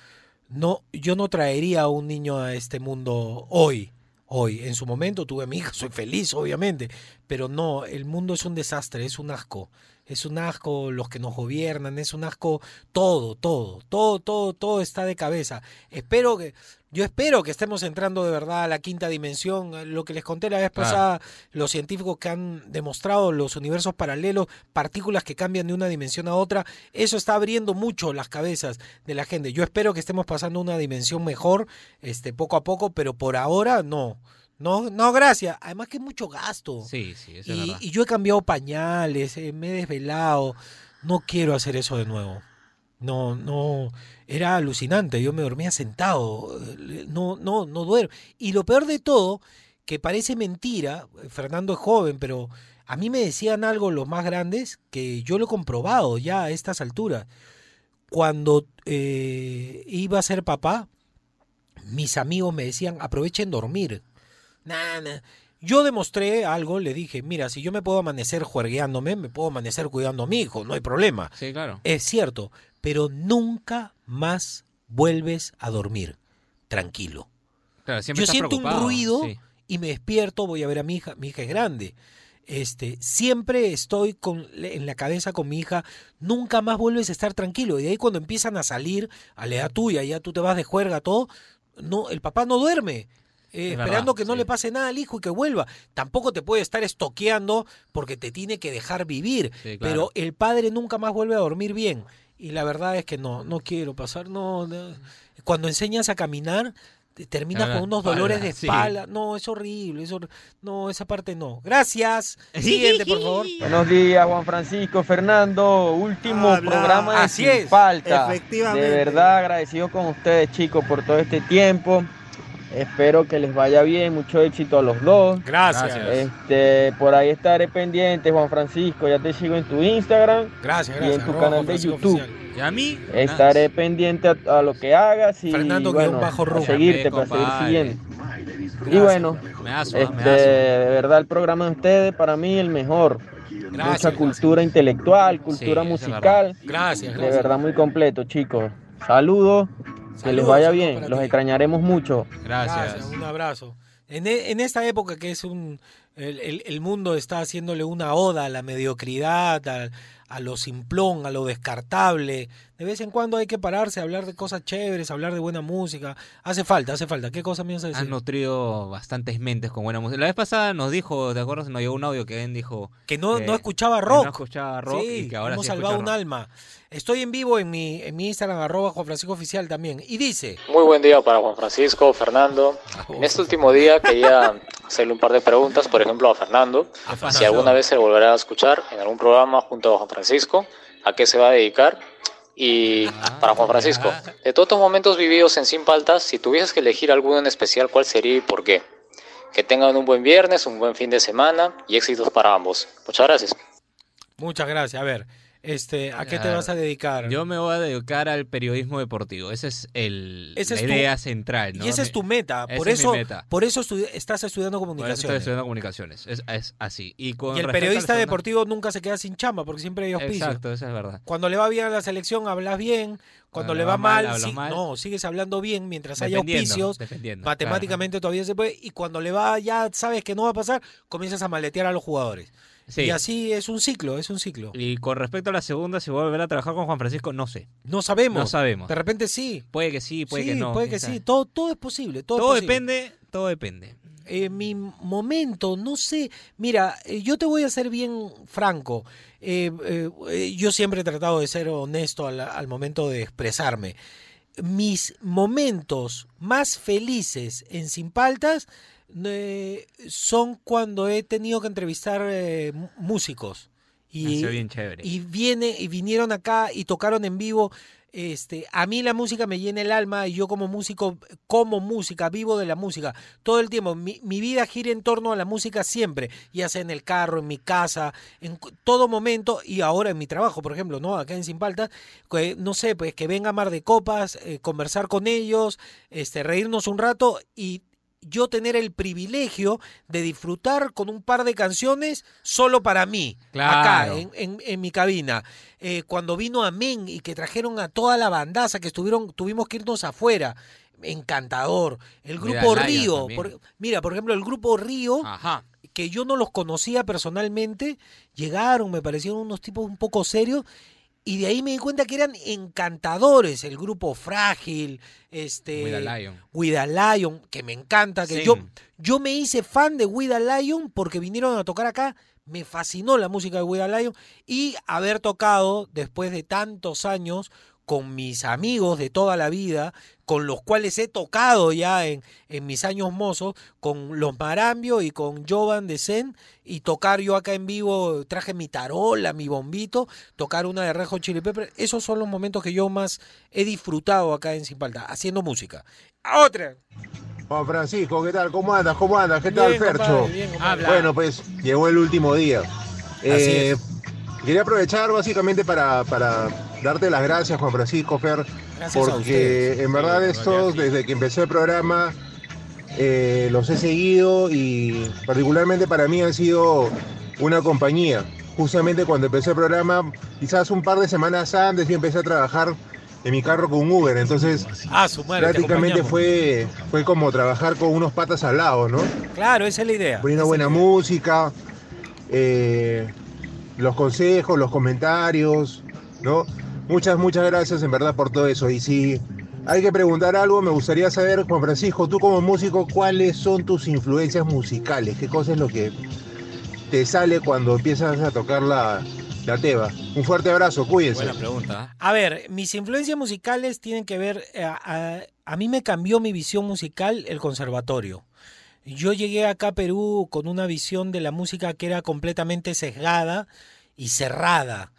no, yo no traería a un niño a este mundo hoy. Hoy, en su momento tuve a mi hija, soy feliz, obviamente, pero no, el mundo es un desastre, es un asco. Es un asco los que nos gobiernan, es un asco todo, todo, todo, todo, todo está de cabeza. Espero que, yo espero que estemos entrando de verdad a la quinta dimensión. Lo que les conté la vez Claro. pasada, los científicos que han demostrado los universos paralelos, partículas que cambian de una dimensión a otra, eso está abriendo mucho las cabezas de la gente. Yo espero que estemos pasando a una dimensión mejor, este, poco a poco, pero por ahora no. No, no, gracias. Además que es mucho gasto. Sí, sí, eso es Y, verdad. y yo he cambiado pañales, eh, me he desvelado. No quiero hacer eso de nuevo. No, no. Era alucinante. Yo me dormía sentado. eh, No, no, no duermo. Y lo peor de todo, que parece mentira, eh, Fernando es joven, pero a mí me decían algo los más grandes que yo lo he comprobado ya a estas alturas. Cuando eh, iba a ser papá, mis amigos me decían, aprovechen dormir. Nah, nah. Yo demostré algo, le dije, mira, si yo me puedo amanecer juergueándome, me puedo amanecer cuidando a mi hijo, no hay problema. Sí, claro. Es cierto, pero nunca más vuelves a dormir tranquilo. Claro, siempre Yo estás siento un ruido sí. y me despierto, voy a ver a mi hija, mi hija es grande. este, siempre estoy con, en la cabeza con mi hija, nunca más vuelves a estar tranquilo. Y de ahí cuando empiezan a salir a la edad tuya, ya tú te vas de juerga, todo, no, el papá no duerme. Eh, Es esperando verdad, que no le pase nada al hijo y que vuelva. Tampoco te puede estar estoqueando porque te tiene que dejar vivir. Sí, claro. Pero el padre nunca más vuelve a dormir bien. Y la verdad es que no, no quiero pasar, no. no. Cuando enseñas a caminar, te- terminas Ah, con unos espalda, dolores de sí. espalda. No, es horrible. es hor- No, esa parte no. Gracias. Siguiente, por favor. Buenos días, Juan Francisco, Fernando. Último Habla. programa de Así Sin es. Falta. Efectivamente. De verdad agradecido con ustedes, chicos, por todo este tiempo. Espero que les vaya bien, mucho éxito a los dos. Gracias. Este, por ahí estaré pendiente, Juan Francisco. Ya te sigo en tu Instagram Gracias, y gracias. en tu canal de YouTube. Oficial. Y a mí, Estaré pendiente a, a lo que hagas y Fernando bueno, bajo a seguirte para seguir siguiendo. Y bueno, Me aso, este, me de verdad el programa de ustedes para mí el mejor. Mucha cultura intelectual, cultura Sí, musical. Gracias, De gracias. verdad muy completo, chicos. Saludos, que les vaya bien, los ti. extrañaremos mucho. Gracias. Un abrazo. En, e- en esta época que es un. El, el- el mundo está haciéndole una oda a la mediocridad, a, a lo simplón, a lo descartable. De vez en cuando hay que pararse a hablar de cosas chéveres, hablar de buena música. Hace falta, hace falta. ¿Qué cosa vas a Han decir? nutrido bastantes mentes con buena música. La vez pasada nos dijo, ¿te acuerdas? Nos llegó un audio que él dijo Que no, que- no escuchaba que rock. no escuchaba rock Sí, y que ahora hemos sí salvado un rock. alma. Estoy en vivo en mi, en mi Instagram, arroba Juan Francisco Oficial también. Y dice. Muy buen día para Juan Francisco, Fernando. En este último día quería hacerle un par de preguntas, por ejemplo a Fernando, si alguna vez se volverá a escuchar en algún programa junto a Juan Francisco, a qué se va a dedicar. Y para Juan Francisco, de todos estos momentos vividos en Sin Paltas, si tuvieses que elegir alguno en especial, ¿cuál sería y por qué? Que tengan un buen viernes, un buen fin de semana y éxitos para ambos. Muchas gracias. Muchas gracias. A ver, este, ¿a qué te vas a dedicar? Yo me voy a dedicar al periodismo deportivo. Esa es el, Esa la es tu- idea central. ¿no? Y esa es tu meta. esa Por es mi eso, meta. por eso estás estudiando Por eso estoy estudiando comunicaciones. Es, es así. Y, con Y el respecto al periodista segundo- deportivo nunca se queda sin chamba porque siempre hay auspicio. Exacto, eso es verdad. Cuando le va bien a la selección hablas bien, cuando, le va, mal, hablas sí- mal. no, sigues hablando bien mientras haya auspicios. Matemáticamente todavía se puede y cuando le va ya sabes que no va a pasar, comienzas a maletear a los jugadores. Sí. Y así es un ciclo, es un ciclo. Y con respecto a la segunda, si voy a volver a trabajar con Juan Francisco, no sé. No sabemos. No sabemos. De repente sí. Puede que sí, puede sí, que no. puede que sí. Todo, todo es posible. Todo, es Todo posible. depende, todo depende. Eh, mi momento, no sé. Mira, eh, yo te voy a ser bien franco. Eh, yo siempre he tratado de ser honesto al, al momento de expresarme. Mis momentos más felices en Sin Paltas eh, son cuando he tenido que entrevistar eh, músicos. Bien chévere. y viene y vinieron acá y tocaron en vivo. Este, a mí la música me llena el alma y yo como músico, como música, vivo de la música todo el tiempo. Mi, mi vida gira en torno a la música siempre, ya sea en el carro, en mi casa, en todo momento y ahora en mi trabajo, por ejemplo, ¿no? Acá en Sin Paltas, que, no sé, pues que venga Mar de Copas, eh, conversar con ellos, este, reírnos un rato y yo tener el privilegio de disfrutar con un par de canciones solo para mí, acá en, en- en mi cabina. Eh, cuando vino Amén y que trajeron a toda la bandaza que estuvieron, tuvimos que irnos afuera. Encantador. El grupo Río. por- mira, por ejemplo, el grupo Río, Ajá. que yo no los conocía personalmente, llegaron, me parecieron unos tipos un poco serios. Y de ahí me di cuenta que eran encantadores. El grupo Frágil, este. With a Lion. With a Lion, que me encanta. Que Sí. yo, yo me hice fan de With a Lion porque vinieron a tocar acá. Me fascinó la música de With a Lion. Y haber tocado después de tantos años con mis amigos de toda la vida, con los cuales he tocado ya en, en mis años mozos, con los Marambio y con Jovan de Zen, y tocar yo acá en vivo, traje mi tarola, mi bombito, tocar una de Rejo Chili Pepper, esos son los momentos que yo más he disfrutado acá en Sin Palta, haciendo música. Otra. Juan Francisco, ¿qué tal? ¿Cómo andas? ¿Cómo andas? ¿Qué tal, Bien, Fercho? compadre, bien, compadre. Bueno, pues llegó el último día. Eh, es. Quería aprovechar básicamente para, para darte las gracias, Juan Francisco, Fer, Gracias porque en verdad estos, desde que empecé el programa, eh, los he seguido y particularmente para mí han sido una compañía. Justamente cuando empecé el programa, quizás un par de semanas antes, yo empecé a trabajar en mi carro con Uber, entonces Ah, su madre, te prácticamente fue, fue como trabajar con unos patas al lado, ¿no? Claro, esa es la idea. Poniendo buena música. eh, los consejos, los comentarios, ¿no? Muchas, muchas gracias en verdad por todo eso. Y si hay que preguntar algo, me gustaría saber, Juan Francisco, tú como músico, ¿cuáles son tus influencias musicales? ¿Qué cosa es lo que te sale cuando empiezas a tocar la, la teba? Un fuerte abrazo, cuídense. Buena pregunta. A ver, mis influencias musicales tienen que ver, eh, a, a mí me cambió mi visión musical el conservatorio. Yo llegué acá a Perú con una visión de la música que era completamente sesgada y cerrada.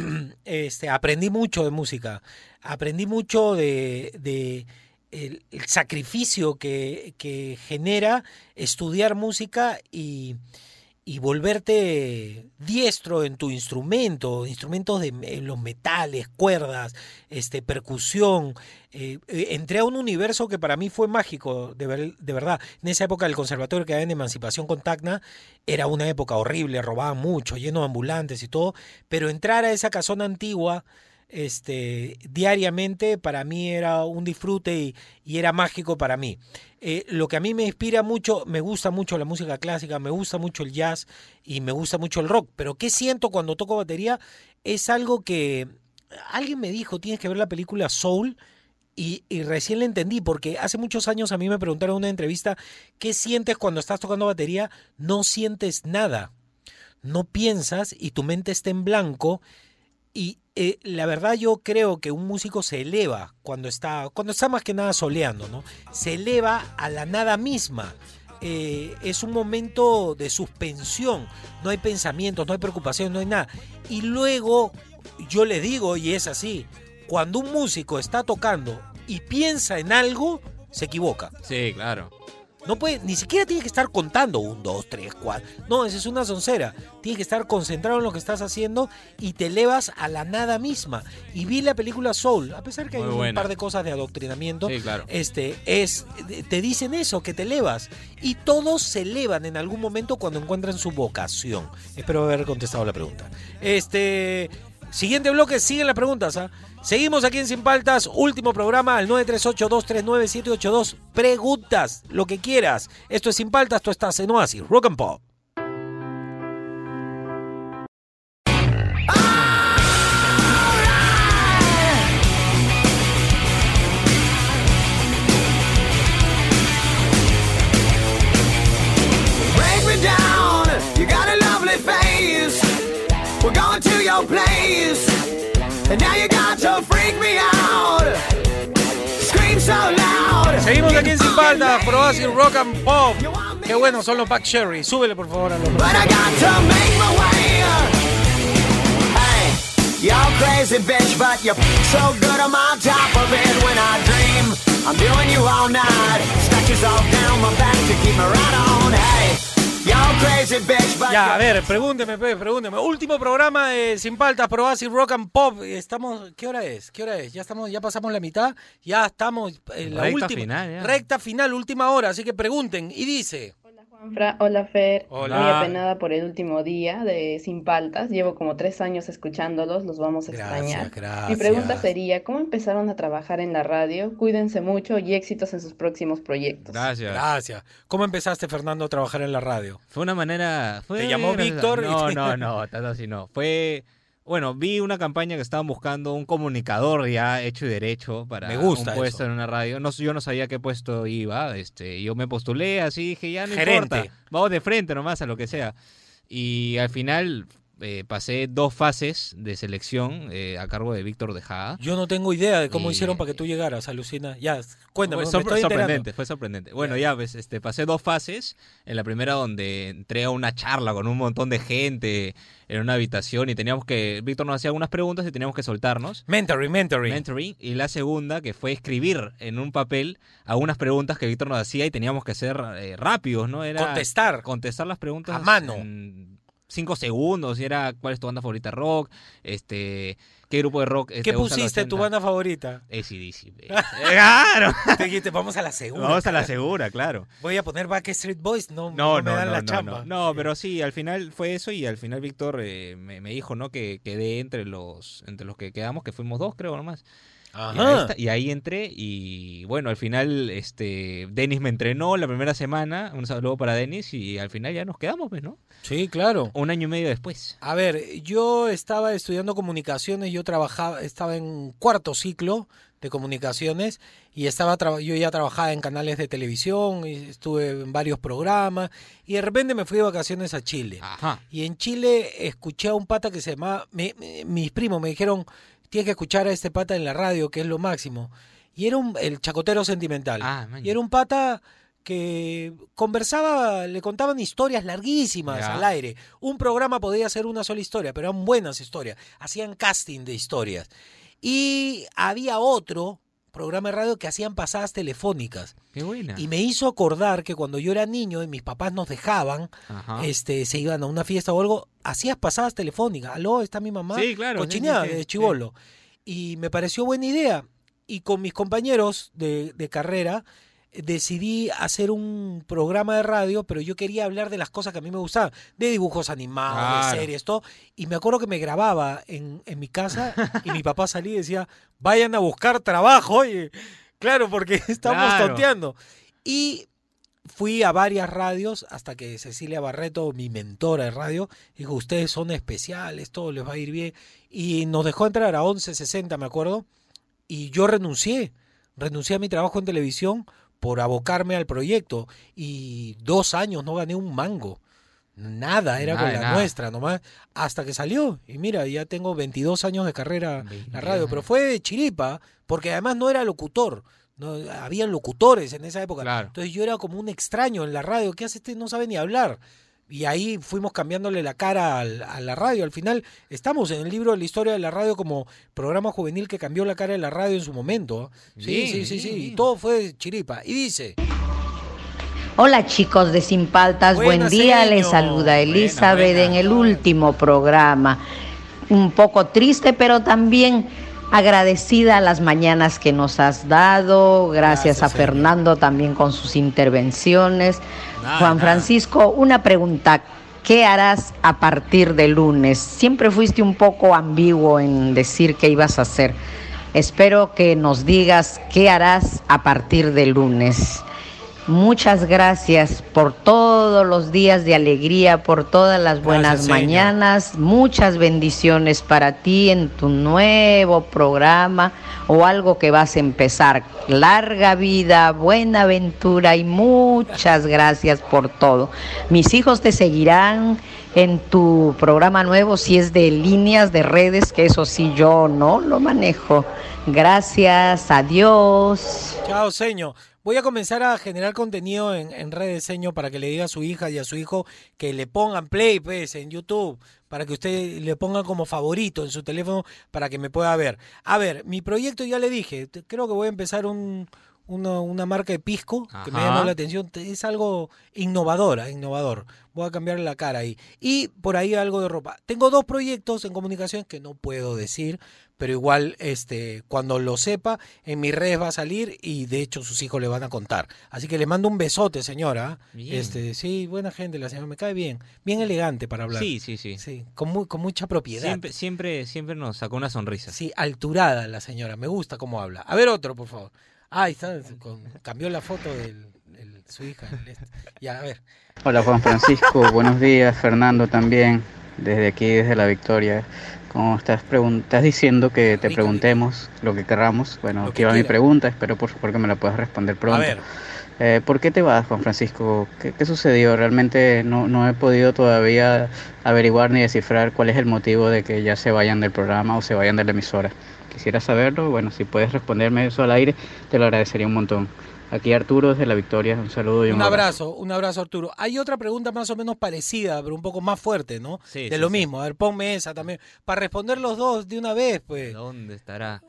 Este, aprendí mucho de música, aprendí mucho de, de el, el sacrificio que, que genera estudiar música y, y volverte diestro en tu instrumento, instrumentos de los metales, cuerdas, este, percusión. Eh, eh, entré a un universo que para mí fue mágico, de, ver- de verdad. En esa época del conservatorio que había en Emancipación con Tacna, era una época horrible, robaban mucho, lleno de ambulantes y todo, pero entrar a esa casona antigua este, diariamente para mí era un disfrute y, y era mágico para mí. Eh, lo que a mí me inspira mucho, me gusta mucho la música clásica, me gusta mucho el jazz y me gusta mucho el rock, pero ¿qué siento cuando toco batería? Es algo que alguien me dijo, tienes que ver la película Soul. Y, y recién le entendí, porque hace muchos años a mí me preguntaron en una entrevista, ¿qué sientes cuando estás tocando batería? No sientes nada, no piensas y tu mente está en blanco y eh, la verdad yo creo que un músico se eleva cuando está, cuando está más que nada soleando, ¿no? Se eleva a la nada misma. Eh, es un momento de suspensión, no hay pensamientos, no hay preocupaciones, no hay nada. Y luego yo le digo, y es así, cuando un músico está tocando y piensa en algo, se equivoca. Sí, claro. No puede, ni siquiera tiene que estar contando un, dos, tres, cuatro. No, esa es una soncera. Tienes que estar concentrado en lo que estás haciendo y te elevas a la nada misma. Y vi la película Soul, a pesar que hay un par de cosas de adoctrinamiento. Sí, claro. Este, es, te dicen eso, que te elevas. Y todos se elevan en algún momento cuando encuentran su vocación. Espero haber contestado la pregunta. Este, siguiente bloque, siguen las preguntas, ¿ah? Seguimos aquí en Sin Paltas, último programa al 938-239-782. Preguntas, lo que quieras. Esto es Sin Paltas, tú estás en Oasis, Rock and Pop. Down, you got a lovely face. We're going to your place. And now you got to freak me out. Scream so loud. Seguimos aquí en Sin Paltas, por Oasis, Rock and Pop. Qué bueno son los Back Cherry. Súbele por favor a los But I got to make my way. Hey, you're crazy bitch, but you're so good I'm on top of it when I dream. I'm doing you all night. Scratches all down my back to keep me right on. Hey, Ya, a ver, pregúnteme, pe, pregúnteme. Último programa de Sin Paltas, por Oasis, Rock and Pop. Estamos, ¿qué hora es? ¿Qué hora es? Ya estamos, ya pasamos la mitad, ya estamos en la Recta última final, ya. recta final, última hora, así que pregunten y dice. Fra- Hola Fer, Hola. muy apenada por el último día de Sin Paltas. Llevo como tres años escuchándolos, los vamos a extrañar. gracias. Mi pregunta sería, ¿cómo empezaron a trabajar en la radio? Cuídense mucho y éxitos en sus próximos proyectos. Gracias. Gracias. ¿Cómo empezaste, Fernando, a trabajar en la radio? Fue una manera. Fue Te llamó. Víctor y No, no, no, tanto así no. Fue. Bueno, vi una campaña que estaban buscando un comunicador ya hecho y derecho para Me gusta un puesto eso. en una radio. No, yo no sabía qué puesto iba. Este, yo me postulé así, dije, ya no Gerente. importa. Vamos de frente nomás a lo que sea. Y al final eh, pasé dos fases de selección eh, a cargo de Víctor Dejada. Yo no tengo idea de cómo Y- hicieron para que tú llegaras, alucina. Ya, cuéntame, Fue sorpre- sorprendente, fue sorprendente. Bueno, ya, ves, este, pasé dos fases. En la primera donde entré a una charla con un montón de gente en una habitación y teníamos que, Víctor nos hacía algunas preguntas y teníamos que soltarnos. Mentoring, mentoring. Mentoring. Y la segunda, que fue escribir en un papel algunas preguntas que Víctor nos hacía y teníamos que ser eh, rápidos, ¿no? Era Contestar. Contestar las preguntas A mano. en cinco segundos. Y era, ¿cuál es tu banda favorita rock? Este, ¿qué grupo de rock? eh, ¿Qué pusiste en tu 80? banda favorita? AC/DC, ve. ¡Claro! Te dijiste, vamos a la segura. Vamos a la segura, claro. Voy a poner Backstreet Boys, no, No, no me no, dan no, la chamba. no. No, pero sí, al final fue eso y al final Víctor eh, me, me dijo, ¿no? Que quedé entre los entre los que quedamos, que fuimos dos, creo, nomás. Y ahí, y ahí entré y bueno, al final este Denis me entrenó la primera semana, un saludo para Denis y al final ya nos quedamos, pues, ¿no? Sí, claro. Un año y medio después. A ver, yo estaba estudiando comunicaciones, yo trabajaba, estaba en cuarto ciclo de comunicaciones y estaba yo ya trabajaba en canales de televisión, y estuve en varios programas y de repente me fui de vacaciones a Chile. Y en Chile escuché a un pata que se llamaba, me- me- mis primos me dijeron, tienes que escuchar a este pata en la radio, que es lo máximo. Y era un, el chacotero sentimental. y era un pata que conversaba, le contaban historias larguísimas Ya. al aire. Un programa podía ser una sola historia, pero eran buenas historias. Hacían casting de historias. Y había otro programa de radio que hacían pasadas telefónicas. Qué buena. Y me hizo acordar que cuando yo era niño y mis papás nos dejaban, Ajá. este, se iban a una fiesta o algo, hacías pasadas telefónicas. Aló, está mi mamá. Sí, claro, Cochineada sí, sí, de sí. chivolo. Y me pareció buena idea. Y con mis compañeros de, de carrera decidí hacer un programa de radio, pero yo quería hablar de las cosas que a mí me gustaban, de dibujos animados, Claro. de series, todo. Y me acuerdo que me grababa en, en mi casa y mi papá salía y decía, vayan a buscar trabajo, oye. Claro, porque estamos Claro. tonteando. Y fui a varias radios hasta que Cecilia Barreto, mi mentora de radio, dijo, ustedes son especiales, todo les va a ir bien. Y nos dejó entrar a 11.60, me acuerdo, y yo renuncié, renuncié a mi trabajo en televisión por abocarme al proyecto. Y dos años no gané un mango. Nada, era Nada con la nada. nuestra nomás, hasta que salió. Y mira, ya tengo 22 años de carrera en la radio, pero fue de chiripa, porque además no era locutor. No, habían locutores en esa época. Entonces yo era como un extraño en la radio. ¿Qué hace este? No sabe ni hablar. Y ahí fuimos cambiándole la cara al- a la radio. Al final estamos en el libro de la historia de la radio como programa juvenil que cambió la cara de la radio en su momento. Sí, Bien, sí, sí, sí. bien, Y todo fue chiripa. Y dice... Hola chicos de Sin Paltas, buen día, señor. les saluda Elizabeth en el último programa. Un poco triste, pero también agradecida a las mañanas que nos has dado, gracias, a Fernando también con sus intervenciones. Juan Francisco, una pregunta, ¿qué harás a partir de lunes? Siempre fuiste un poco ambiguo en decir qué ibas a hacer. Espero que nos digas qué harás a partir de lunes. Muchas gracias por todos los días de alegría, por todas las buenas Gracias, señor. mañanas. Muchas bendiciones para ti en tu nuevo programa o algo que vas a empezar. Larga vida, buena aventura y muchas gracias por todo. Mis hijos te seguirán en tu programa nuevo si es de líneas de redes, que eso sí yo no lo manejo. Gracias, adiós. Chao, señor. Voy a comenzar a generar contenido en, en redes, señor, para que le diga a su hija y a su hijo que le pongan play, pues, en YouTube, para que usted le ponga como favorito en su teléfono para que me pueda ver. A ver, mi proyecto ya le dije, creo que voy a empezar un, una, una marca de pisco que me llamó la atención. Te- Es algo innovadora, innovador. Voy a cambiar la cara ahí. Y por ahí algo de ropa. Tengo dos proyectos en comunicación que no puedo decir, pero igual este cuando lo sepa en mis redes va a salir y de hecho sus hijos le van a contar. Así que le mando un besote, señora. Bien. Este, sí, buena gente la señora, me cae bien, bien elegante para hablar. Sí, sí, sí. Sí, con, mu- con mucha propiedad. Siempre, siempre, siempre nos sacó una sonrisa. Sí, alturada la señora, me gusta cómo habla. A ver otro, por favor. Ahí está, con- cambió la foto de su hija. el este. Ya, a ver. Hola Juan Francisco, buenos días. Fernando también, desde aquí, desde la Victoria. Como estás, estás diciendo que te preguntemos lo que querramos. Bueno, aquí va mi pregunta, espero por favor que me la puedas responder pronto. A ver. Eh, ¿Por qué te vas, Juan Francisco? ¿Qué, qué sucedió? Realmente no, no he podido todavía averiguar ni descifrar cuál es el motivo de que ya se vayan del programa o se vayan de la emisora. Quisiera saberlo, bueno, si puedes responderme eso al aire, te lo agradecería un montón. Aquí Arturo desde la Victoria, un saludo y un, Un abrazo, un abrazo Arturo. Hay otra pregunta más o menos parecida, pero un poco más fuerte, ¿no? Sí, de sí, lo sí. mismo. A ver, ponme esa también. Para responder los dos de una vez, pues. ¿Dónde estará?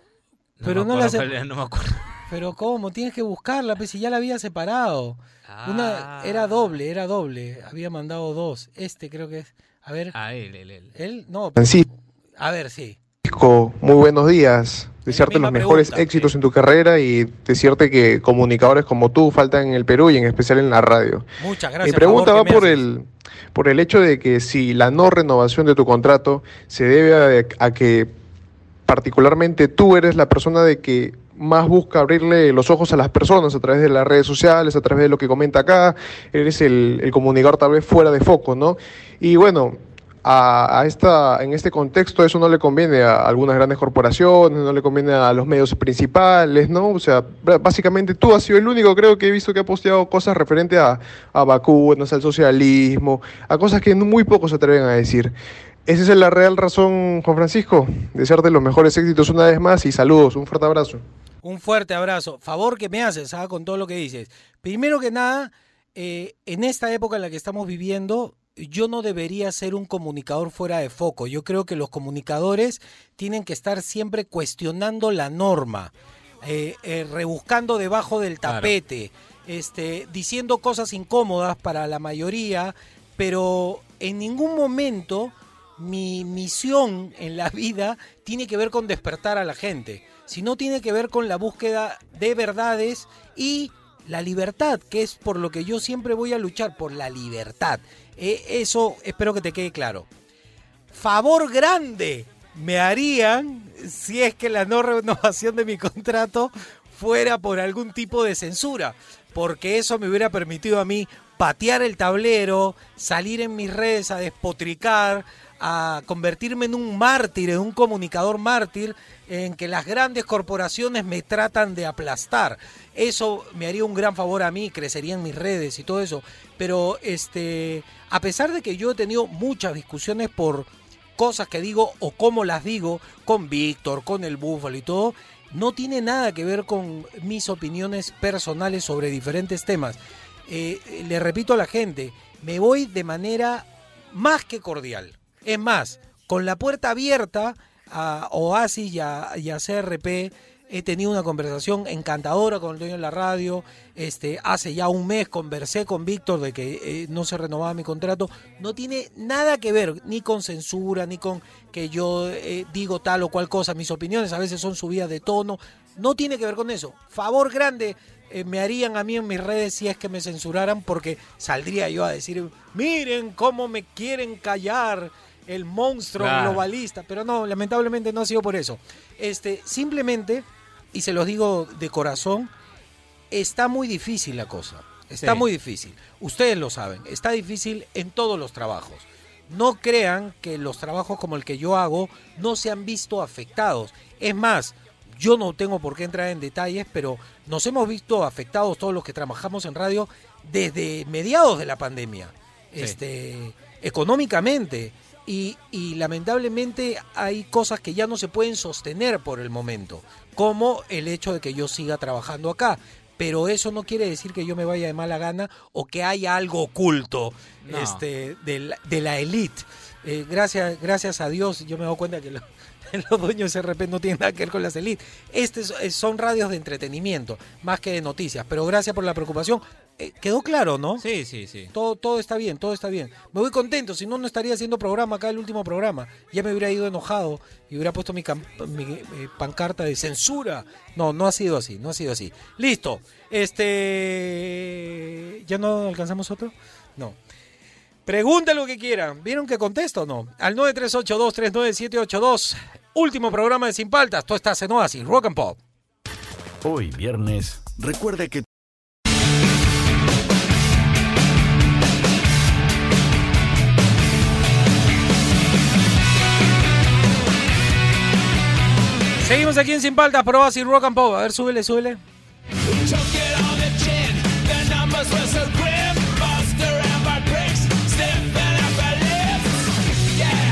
Pero me no la acuerdo no me acuerdo. Pero ¿cómo? Tienes que buscarla, pues si ya la había separado. Una Ah. era doble, era doble. Había mandado dos. Este creo que es. A ver. Ah, él, él, él. ¿Él? No. Francisco, A ver, sí. Muy buenos días. Desearte los mejores éxitos en tu carrera y decirte que comunicadores como tú faltan en el Perú y en especial en la radio. Muchas gracias. Mi pregunta favor va por haces. el, por el hecho de que si la no renovación de tu contrato se debe a, a que particularmente tú eres la persona de que más busca abrirle los ojos a las personas a través de las redes sociales, a través de lo que comenta acá, eres el, el comunicador tal vez fuera de foco, ¿no? Y bueno, a, esta, en este contexto eso no le conviene a algunas grandes corporaciones, no le conviene a los medios principales, ¿no? O sea, básicamente tú has sido el único, creo que he visto que ha posteado cosas referentes a, a vacunas, al socialismo, a cosas que muy pocos se atreven a decir. Esa es la real razón, Juan Francisco. Desearte los mejores éxitos una vez más y saludos. Un fuerte abrazo. Un fuerte abrazo. Favor que me haces ¿ah? con todo lo que dices. Primero que nada, eh, en esta época en la que estamos viviendo, yo no debería ser un comunicador fuera de foco. Yo creo que los comunicadores tienen que estar siempre cuestionando la norma, eh, eh, rebuscando debajo del Claro. tapete, este, diciendo cosas incómodas para la mayoría, pero en ningún momento mi misión en la vida tiene que ver con despertar a la gente, sino tiene que ver con la búsqueda de verdades y la libertad, que es por lo que yo siempre voy a luchar, por la libertad. Eh, eso espero que te quede claro. Favor grande me harían si es que la no renovación de mi contrato fuera por algún tipo de censura, porque eso me hubiera permitido a mí patear el tablero, salir en mis redes a despotricar, a convertirme en un mártir, en un comunicador mártir, en que las grandes corporaciones me tratan de aplastar. Eso me haría un gran favor a mí, crecería en mis redes y todo eso. Pero este, a pesar de que yo he tenido muchas discusiones por cosas que digo o cómo las digo con Víctor, con el Búfalo y todo, no tiene nada que ver con mis opiniones personales sobre diferentes temas. Eh, le repito a la gente, me voy de manera más que cordial. Es más, con la puerta abierta a Oasis y a, a CRP, he tenido una conversación encantadora con el dueño de la radio. Este, hace ya un mes conversé con Víctor de que eh, no se renovaba mi contrato. No tiene nada que ver ni con censura, ni con que yo eh, digo tal o cual cosa. Mis opiniones a veces son subidas de tono. No tiene que ver con eso. Favor grande eh, me harían a mí en mis redes si es que me censuraran porque saldría yo a decir, miren cómo me quieren callar el monstruo Claro. globalista. Pero no, lamentablemente no ha sido por eso. Este, simplemente, y se los digo de corazón, está muy difícil la cosa. Está Sí. muy difícil. Ustedes lo saben. Está difícil en todos los trabajos. No crean que los trabajos como el que yo hago no se han visto afectados. Es más, yo no tengo por qué entrar en detalles, pero nos hemos visto afectados todos los que trabajamos en radio desde mediados de la pandemia. Sí. Este, económicamente. Y, y lamentablemente hay cosas que ya no se pueden sostener por el momento, como el hecho de que yo siga trabajando acá. Pero eso no quiere decir que yo me vaya de mala gana o que haya algo oculto No. este, de, la, de la elite. Eh, gracias, gracias a Dios, yo me doy cuenta que lo- los dueños de RP no tienen nada que ver con las élites. Este es- es- son radios de entretenimiento, más que de noticias. Pero gracias por la preocupación. Eh, quedó claro, ¿no? Sí, sí, sí. Todo, todo está bien, todo está bien. Me voy contento, si no, no estaría haciendo programa acá, el último programa. Ya me hubiera ido enojado y hubiera puesto mi, eh, pancarta de censura. No, no ha sido así, no ha sido así. Listo. Este. ¿Ya no alcanzamos otro? No. Pregunten lo que quieran. ¿Vieron que contesto o no? Al 938239782. Último programa de Sin Paltas. Tú estás en Oasis, Rock and Pop. Hoy viernes, recuerda que Seguimos aquí en Sin Paltas, por Oasis, Rock and Pop. A ver, súbele, súbele.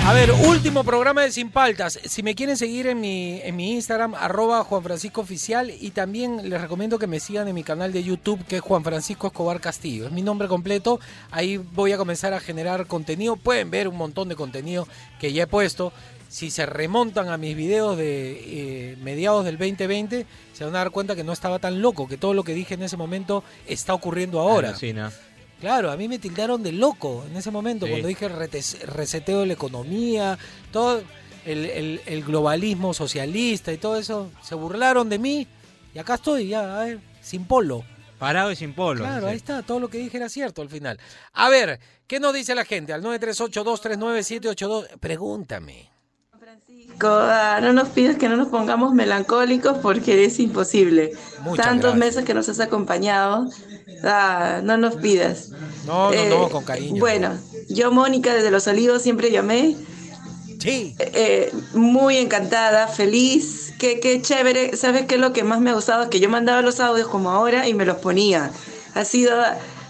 A ver, último programa de Sin Paltas. Si me quieren seguir en mi, en mi Instagram, arroba Juan Francisco Oficial, y también les recomiendo que me sigan en mi canal de YouTube, que es Juan Francisco Escobar Castillo. Es mi nombre completo. Ahí voy a comenzar a generar contenido. Pueden ver un montón de contenido que ya he puesto. Si se remontan a mis videos de eh, mediados del 2020, se van a dar cuenta que no estaba tan loco, que todo lo que dije en ese momento está ocurriendo ahora. Alucina. Claro, a mí me tildaron de loco en ese momento, Sí. cuando dije reseteo de la economía, todo el, el- el globalismo socialista y todo eso, se burlaron de mí y acá estoy ya, a ver, sin polo. Parado y sin polo. Claro, ahí está, todo lo que dije era cierto al final. A ver, ¿qué nos dice la gente? Al 938-239-782, pregúntame. No nos pidas que no nos pongamos melancólicos porque es imposible. Muchas Tantos gracias. meses que nos has acompañado. Ah, no nos pidas. No, no, Eh, no, con cariño. Bueno, yo, Mónica, desde Los Olivos siempre llamé. Sí. Eh, muy encantada, feliz. Qué, qué chévere. ¿Sabes qué es lo que más me ha gustado? Que yo mandaba los audios como ahora y me los ponía. Ha sido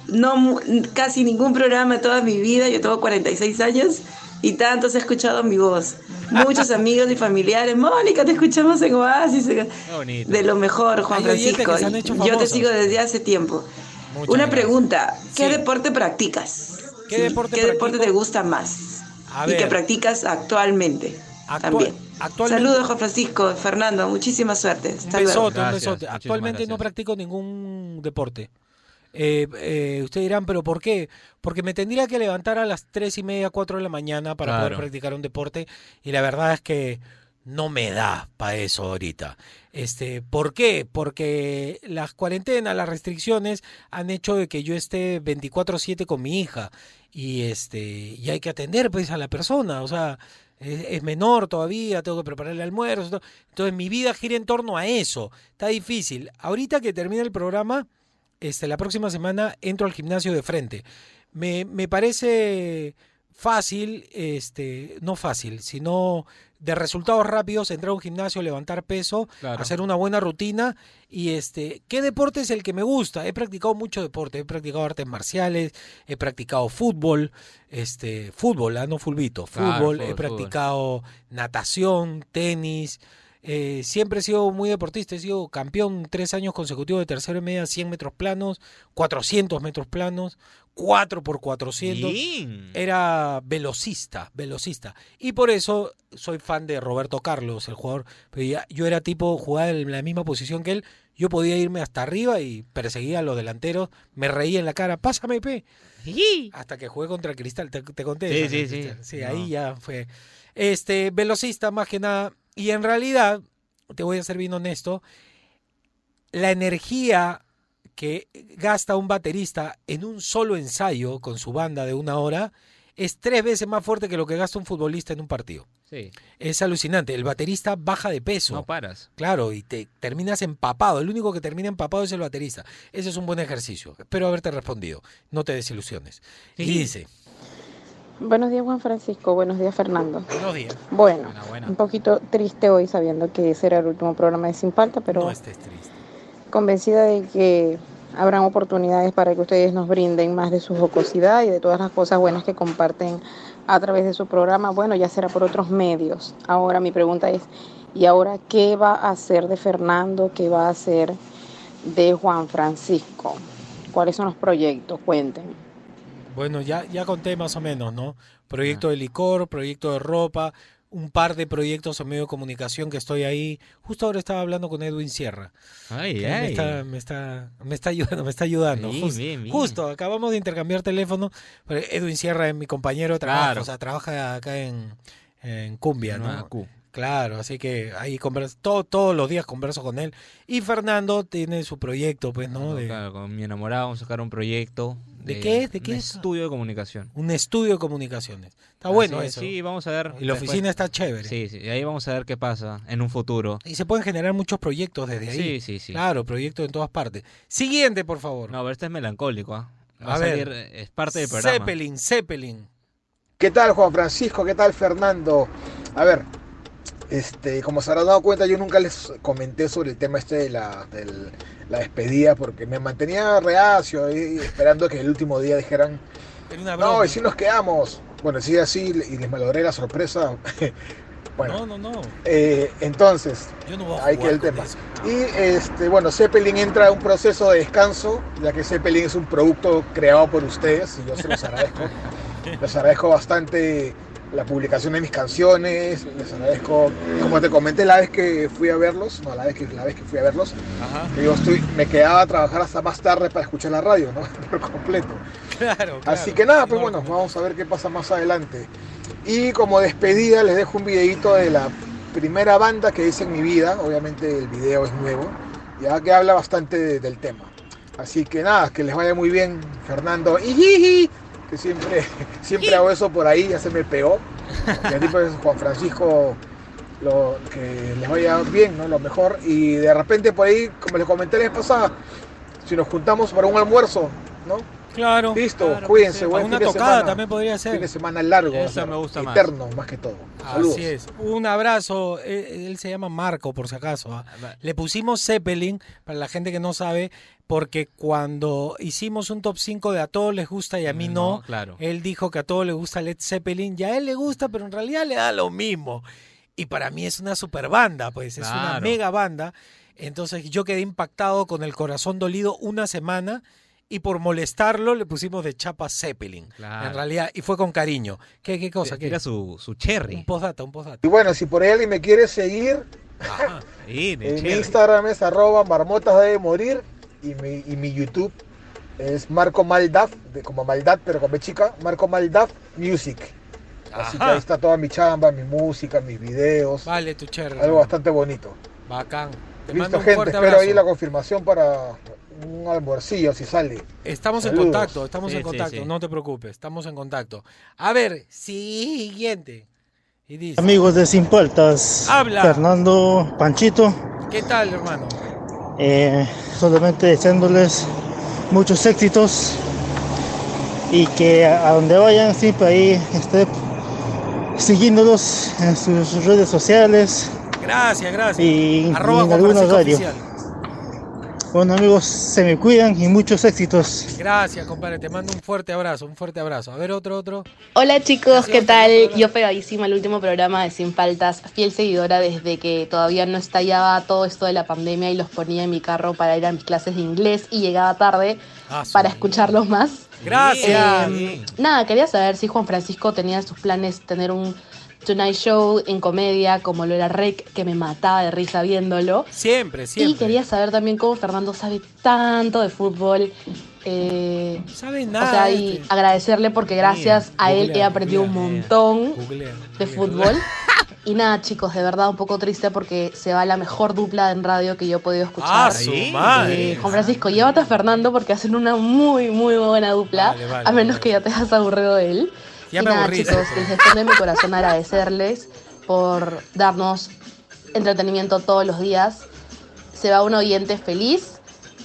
no casi ningún programa de toda mi vida. Yo tengo 46 años y tantos he escuchado mi voz. Muchos amigos y familiares. Mónica, te escuchamos en Oasis. bonito. De lo mejor, Juan Hay Francisco. que se han hecho Yo te sigo desde hace tiempo. Muchas Una gracias. pregunta. ¿Qué Sí. deporte practicas? ¿Qué Sí, deporte ¿Qué deporte te gusta más? A y que practicas actualmente. también. actualmente- Saludos, Juan Francisco, Fernando, muchísima suerte. Un Hasta luego. besote, un besote. Actualmente no practico ningún deporte. Eh, eh, ustedes dirán, ¿pero por qué? Porque me tendría que levantar a las tres y media, cuatro de la mañana para poder practicar un deporte y la verdad es que no me da para eso ahorita. Este, ¿Por qué? Porque las cuarentenas, las restricciones han hecho de que yo esté 24/7 con mi hija y este y hay que atender pues a la persona, o sea, es, es menor todavía, tengo que prepararle almuerzo, todo. entonces mi vida gira en torno a eso, está difícil. Ahorita que termine el programa, este, la próxima semana entro al gimnasio de frente. Me, me parece fácil, este, no fácil, sino de resultados rápidos, entrar a un gimnasio, levantar peso, Claro. hacer una buena rutina y este, ¿qué deporte es el que me gusta? He practicado mucho deporte, he practicado artes marciales, he practicado fútbol, este, fútbol, ah, no fulbito, Claro, fútbol, he fútbol, practicado natación, tenis, eh, siempre he sido muy deportista, he sido campeón tres años consecutivos de tercero y media, 100 metros planos, 400 metros planos, 4 por 400. Bien. Era velocista, velocista. Y por eso soy fan de Roberto Carlos, el jugador. Yo era tipo, jugaba en la misma posición que él. Yo podía irme hasta arriba y perseguía a los delanteros. Me reía en la cara, pásame, P. Hasta que jugué contra Cristal, te, te conté. Sí, sí, sí. Sí, No. ahí ya fue. Este, velocista más que nada. Y en realidad, te voy a ser bien honesto, la energía que gasta un baterista en un solo ensayo con su banda de una hora es tres veces más fuerte que lo que gasta un futbolista en un partido. Sí. Es alucinante. El baterista baja de peso. No paras. Claro, y te terminas empapado. El único que termina empapado es el baterista. Ese es un buen ejercicio. Espero haberte respondido. No te desilusiones. Y Sí. dice, Buenos días Juan Francisco, buenos días Fernando. buenos días. Bueno, buena. un poquito triste hoy sabiendo que ese era el último programa de Sin Falta, pero No estés triste. convencida de que habrán oportunidades para que ustedes nos brinden más de su jocosidad y de todas las cosas buenas que comparten a través de su programa. Bueno, ya será por otros medios. Ahora mi pregunta es, ¿y ahora qué va a hacer de Fernando? ¿Qué va a hacer de Juan Francisco? ¿Cuáles son los proyectos? Cuenten. Bueno, ya, ya conté más o menos, ¿no? Proyecto de licor, proyecto de ropa, un par de proyectos en medio de comunicación que estoy ahí. Justo ahora estaba hablando con Edwin Sierra. Ay, que Me ay. está, me está, me está ayudando, me está ayudando. Bien, justo, bien, bien. justo, acabamos de intercambiar teléfono. pero Edwin Sierra es mi compañero de trabajo, Claro. o sea, trabaja acá en, en Cumbia, ¿no? Macu. Claro, así que ahí converso, todo, todos los días converso con él. Y Fernando tiene su proyecto, pues, ¿no? De, Claro, con mi enamorado vamos a sacar un proyecto. ¿De qué es? ¿De qué un es? estudio de comunicación. un estudio de comunicaciones. Está Así bueno es, eso. Sí, vamos a ver. Y la después. oficina está chévere. Sí, sí, y ahí vamos a ver qué pasa en un futuro. Y se pueden generar muchos proyectos desde ahí. Sí, sí, sí. Claro, proyectos en todas partes. Siguiente, por favor. No, pero este es melancólico, ¿ah? Va A a, ver. salir, eh, es parte del programa. Zeppelin, Zeppelin. ¿Qué tal Juan Francisco? ¿Qué tal Fernando? A ver, este, como se habrán dado cuenta, yo nunca les comenté sobre el tema este de la, del- la despedida porque me mantenía reacio ahí, esperando que el último día dijeran, no, y si nos quedamos. Bueno, sí, así y les malogré la sorpresa. bueno, No, no, no. eh, entonces, Yo no voy a ahí queda el tema. eso. Y este, bueno, Zeppelin entra a un proceso de descanso, ya que Zeppelin es un producto creado por ustedes y yo se los agradezco. les agradezco bastante la publicación de mis canciones, les agradezco, como te comenté la vez que fui a verlos, no, la vez que, la vez que fui a verlos, que yo estoy, me quedaba a trabajar hasta más tarde para escuchar la radio, ¿no? Por completo. Claro, Así que nada, pues bueno, vamos a ver qué pasa más adelante. Y como despedida les dejo un videito de la primera banda que hice en mi vida, obviamente el video es nuevo, ya que habla bastante de- del tema. Así que nada, que les vaya muy bien, Fernando. Que siempre, siempre hago eso por ahí, ya se me pegó. Y a ti pues Juan Francisco, lo, que les vaya bien, ¿no? Lo mejor. Y de repente por ahí, como les comenté la vez pasada, si nos juntamos para un almuerzo, ¿no? Claro. Listo, claro, cuídense, sí, buen Una fin de tocada semana. también podría ser. Fin de semana largo, Eso me gusta más. eterno, más que todo. Saludos. Así es. Un abrazo. Él, él se llama Marco, por si acaso. ¿ah? Le pusimos Zeppelin, para la gente que no sabe, porque cuando hicimos un top 5 de a todos les gusta y a mí no, No, claro. él dijo que a todos les gusta Led Zeppelin, y a él le gusta, pero en realidad le da lo mismo. Y para mí es una super banda, pues es una mega banda. Entonces yo quedé impactado con el corazón dolido una semana. Y por molestarlo le pusimos de chapa Zeppelin. Claro. En realidad, y fue con cariño. ¿Qué, qué cosa? ¿Qué? Era su, su cherry. Un postdata, un postdata. Y bueno, si por ahí alguien me quiere seguir, en. Instagram es arroba marmotas debe morir y mi, y mi YouTube es Marco Maldaf, de, como maldad pero con B chica, Marco Maldaf Music. Así que Ajá. ahí está toda mi chamba, mi música, mis videos. Vale, tu cherry. Algo bastante bonito. Bacán. Te mando Listo, un gente. fuerte Espero abrazo. ahí la confirmación para un almuercillo si sale. Estamos en Saludos. contacto, estamos Sí, en sí, contacto, sí. no te preocupes, estamos en contacto. A ver, siguiente. Y dice, Amigos de Sin Paltas, Habla. Fernando Panchito, ¿qué tal, hermano? Eh, solamente deseándoles muchos éxitos y que a, donde vayan siempre ahí esté siguiéndolos en sus redes sociales. Gracias, gracias. y, Arroba y en Juan alguna Francisco radio. Oficial. Bueno amigos, se me cuidan y muchos éxitos. Gracias, compadre, te mando un fuerte abrazo, un fuerte abrazo. A ver, otro, otro. Hola chicos, ¿qué tal? Yo pegadísima al último programa de Sin Faltas, fiel seguidora desde que todavía no estallaba todo esto de la pandemia y los ponía en mi carro para ir a mis clases de inglés y llegaba tarde Ah, para escucharlos más. Gracias. Eh, nada, quería saber si Juan Francisco tenía en sus planes tener un Tonight Show en comedia como lo era Rec, que me mataba de risa viéndolo. Siempre, Y siempre. quería saber también cómo Fernando sabe tanto de fútbol. Eh, sabe o nada, sea, y este. agradecerle porque gracias a él he googlea, aprendido un montón Googlea, de fútbol. Y nada, chicos, de verdad un poco triste porque se va la mejor dupla en radio que yo he podido escuchar. Ah, su madre. Eh, Juan Francisco, llévate a Fernando porque hacen una muy, muy buena dupla. Vale, vale, a menos que ya te hayas aburrido de él. Ya y me nada, aburrí, chicos, desde el fondo de mi corazón agradecerles por darnos entretenimiento todos los días. Se va un oyente feliz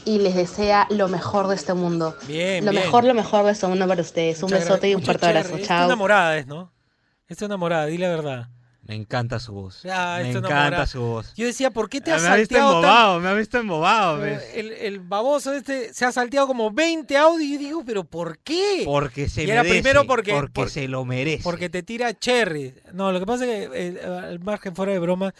y les desea lo mejor de este mundo. Bien, lo bien. mejor, lo mejor de este mundo para ustedes. un Muchas besote y un fuerte abrazo. Chao. enamorada es, ¿no? Esta enamorada, di la verdad. Me encanta su voz. Ah, me encanta su voz. Yo decía, ¿por qué te has me ha visto salteado embobado, tan- me ha visto embobado. Eh, ¿ves? El, el baboso este se ha salteado como 20 audios y yo digo, ¿pero por qué? Porque se y era merece, primero porque, porque por- se lo merece. Porque te tira cherry. No, lo que pasa es que, eh, al margen fuera de broma,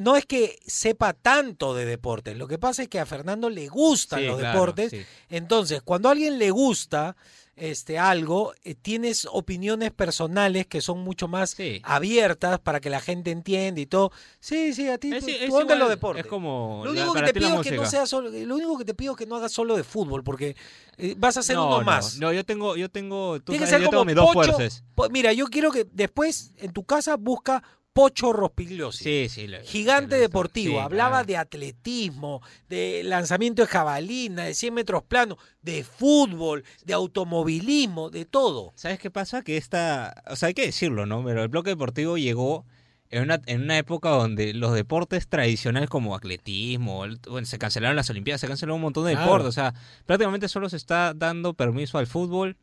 no es que sepa tanto de deportes. Lo que pasa es que a Fernando le gustan Sí, los claro, deportes. sí. Entonces, cuando a alguien le gusta este algo, eh, tienes opiniones personales que son mucho más abiertas para que la gente entienda y todo. Sí, sí, a ti Es- tú- es tú deportes. es como Lo la- único que te pido es que no sea solo, lo único que te pido es que no hagas solo de fútbol, porque eh, vas a hacer no, uno no, más. No, yo tengo, yo tengo, tú Tiene que ser yo como tengo mis dos Pocho- fuerzas. Po- Mira, yo quiero que después en tu casa busca Pocho Rospigliosi. Sí, sí. lo- Gigante deportivo, sí, hablaba claro. de atletismo, de lanzamiento de jabalina, de 100 metros plano, de fútbol, de automovilismo, de todo. ¿Sabes qué pasa? Que esta, o sea, hay que decirlo, ¿no? Pero el bloque deportivo llegó en una, en una época donde los deportes tradicionales como atletismo, el- bueno, se cancelaron las Olimpiadas, se cancelaron un montón de Claro. deportes. O sea, prácticamente solo se está dando permiso al fútbol,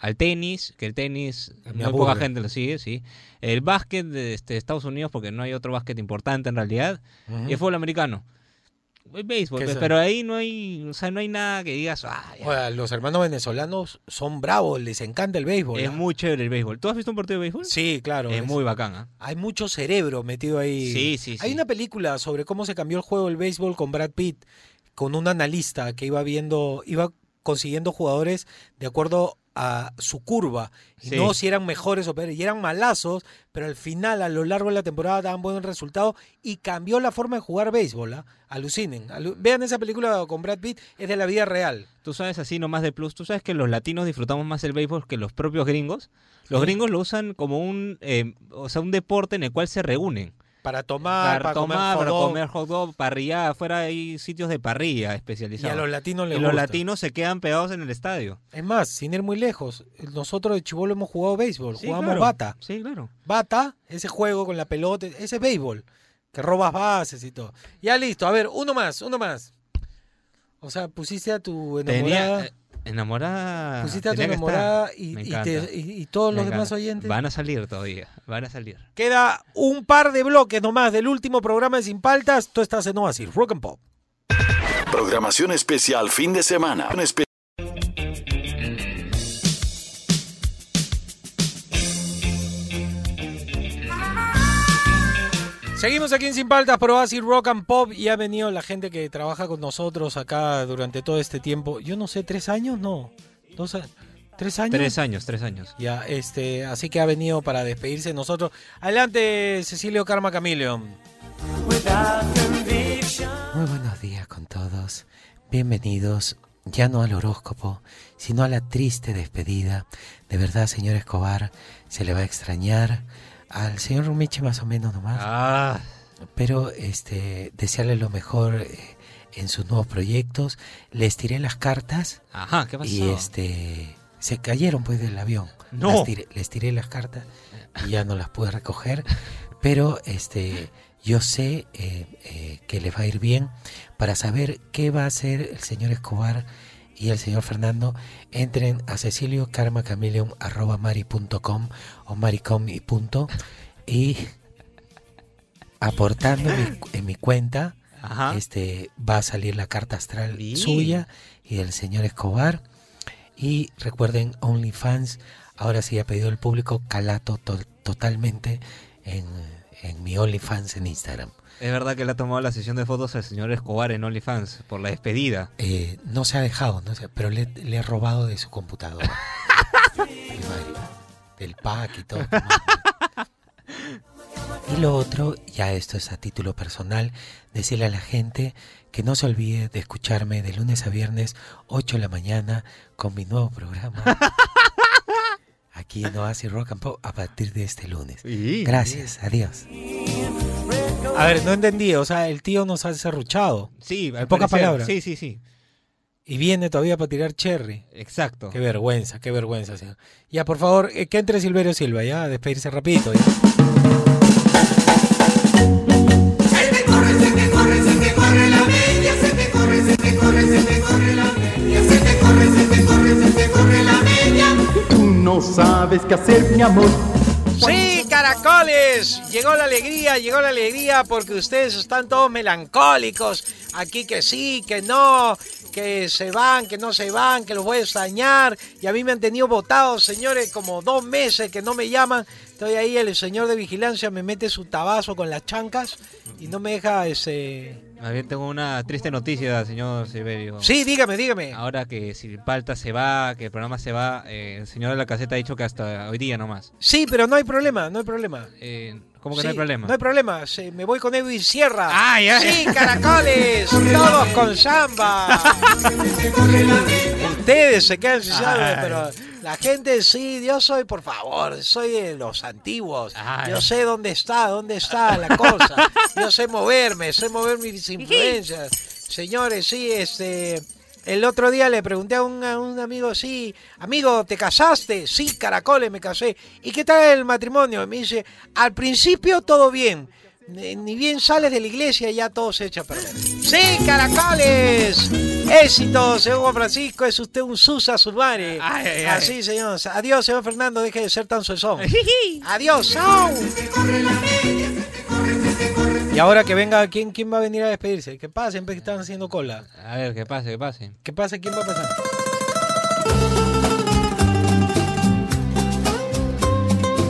al tenis, que el tenis Me muy poca gente lo sigue, sí. El básquet de este, Estados Unidos, porque no hay otro básquet importante en realidad. Y el fútbol americano. El béisbol, ¿Qué pues, es? pero ahí no hay, o sea, no hay nada que digas, ah, ya". Oiga, los hermanos venezolanos son bravos, les encanta el béisbol. es ¿ah? muy chévere el béisbol. ¿Tú has visto un partido de béisbol? Sí, claro. Es muy bacán, ¿ah? Hay mucho cerebro metido ahí. Sí, sí, Hay sí. una película sobre cómo se cambió el juego del béisbol con Brad Pitt, con un analista que iba viendo, iba consiguiendo jugadores de acuerdo a su curva. Sí. no si eran mejores o peores. Y eran malazos, pero al final, a lo largo de la temporada, daban buen resultado y cambió la forma de jugar béisbol. ¿ah? Alucinen. Alu- Vean esa película con Brad Pitt, es de la vida real. Tú sabes así nomás de plus, tú sabes que los latinos disfrutamos más el béisbol que los propios gringos. Los Sí. gringos lo usan como un, eh, o sea, un deporte en el cual se reúnen. Para tomar, para, comer tomar, hot para dog. comer hot dog, parrilla, afuera hay sitios de parrilla especializados. Y a los latinos les Y los latinos se quedan pegados en el estadio. Es más, sin ir muy lejos, nosotros de Chibolo hemos jugado béisbol, Sí, jugamos claro. bata. Sí, claro. Bata, ese juego con la pelota, ese es béisbol, que robas bases y todo. Ya listo, a ver, uno más, uno más. O sea, pusiste a tu enamorada, Tenía, enamorada. pusiste a tu enamorada y, Me y encanta. te- y- y todos Me los demás oyentes. Van a salir todavía, van a salir. Queda un par de bloques nomás del último programa de Sin Paltas. Tú estás en Oasis, Rock and Pop. Programación especial fin de semana. Seguimos aquí en Sin Paltas por Oasis Rock and Pop y ha venido la gente que trabaja con nosotros acá durante todo este tiempo. Yo no sé, ¿tres años? No. Dos ¿Tres años? Tres años, tres años. Ya, este, así que ha venido para despedirse de nosotros. Adelante, Cecilio Karma Chameleon. Muy buenos días con todos. Bienvenidos ya no al horóscopo, sino a la triste despedida. De verdad, señor Escobar, se le va a extrañar. Al señor Rumiche más o menos nomás. Ah. Pero este, desearle lo mejor eh, en sus nuevos proyectos. Les tiré las cartas. Ajá, ¿qué pasó? Y este se cayeron pues del avión. No. Las tiré- les tiré las cartas y ya no las pude recoger. Pero este yo sé eh, eh, que les va a ir bien para saber qué va a hacer el señor Escobar y el señor Fernando. Entren a ceciliocarmacameleon.com o maricom y punto y aportando en mi, en mi cuenta este va a salir la carta astral suya y del señor Escobar. Y recuerden OnlyFans ahora sí ha pedido el público calato to- totalmente en, en mi OnlyFans en Instagram Es verdad que le ha tomado la sesión de fotos al señor Escobar en OnlyFans por la despedida. Eh, no se ha dejado no pero le, le he robado de su computadora del pack y todo Y lo otro, ya esto es a título personal, decirle a la gente que no se olvide de escucharme de lunes a viernes, 8 de la mañana, con mi nuevo programa. Aquí en Oasis Rock and Pop a partir de este lunes. Gracias, adiós. A ver, no entendí, o sea, el tío nos ha serruchado. Sí, en pocas palabras. Sí, sí, sí. Y viene todavía para tirar cherry. Exacto. Qué vergüenza, qué vergüenza, señor. Ya, por favor, eh, que entre Silverio Silva, ya, a despedirse rapidito. ya. Tú no sabes qué hacer, mi amor. Sí, caracoles, llegó la alegría, llegó la alegría porque ustedes están todos melancólicos. Aquí que sí, que no, que se van, que no se van, que los voy a extrañar. Y a mí me han tenido votados, señores, como dos meses que no me llaman. Estoy ahí, el señor de vigilancia me mete su tabazo con las chancas y no me deja ese... Más bien tengo una triste noticia, señor Silverio. Sí, dígame, dígame. Ahora que si Palta se va, que el programa se va, eh, el señor de la caseta ha dicho que hasta hoy día nomás. Sí, pero no hay problema, no hay problema. Eh, ¿Cómo que Sí, no hay problema? No hay problema, se- me voy con Edwin Sierra. Ah, ya. Sí, caracoles, todos con samba. Ustedes se quedan sin Ay. pero la gente sí, yo soy, por favor, soy de los antiguos. Yo sé dónde está, dónde está la cosa. Yo sé moverme, sé mover mis influencias. Señores, sí, este... El otro día le pregunté a un, a un amigo, sí, amigo, ¿te casaste? Sí, caracoles, me casé. ¿Y qué tal el matrimonio? Y me dice, al principio todo bien. Ni ni bien sales de la iglesia ya todo se echa a perder. Sí, caracoles. Éxito, señor Juan Francisco, es usted un Susa Sulmare. ay, ay. Así, señor. Adiós, señor Fernando, deje de ser tan suezón. Adiós, chao. Y ahora que venga, ¿quién, ¿quién va a venir a despedirse? Que pasen, que están haciendo cola. A ver, que pase, que pase. ¿Qué pasa? ¿Quién va a pasar?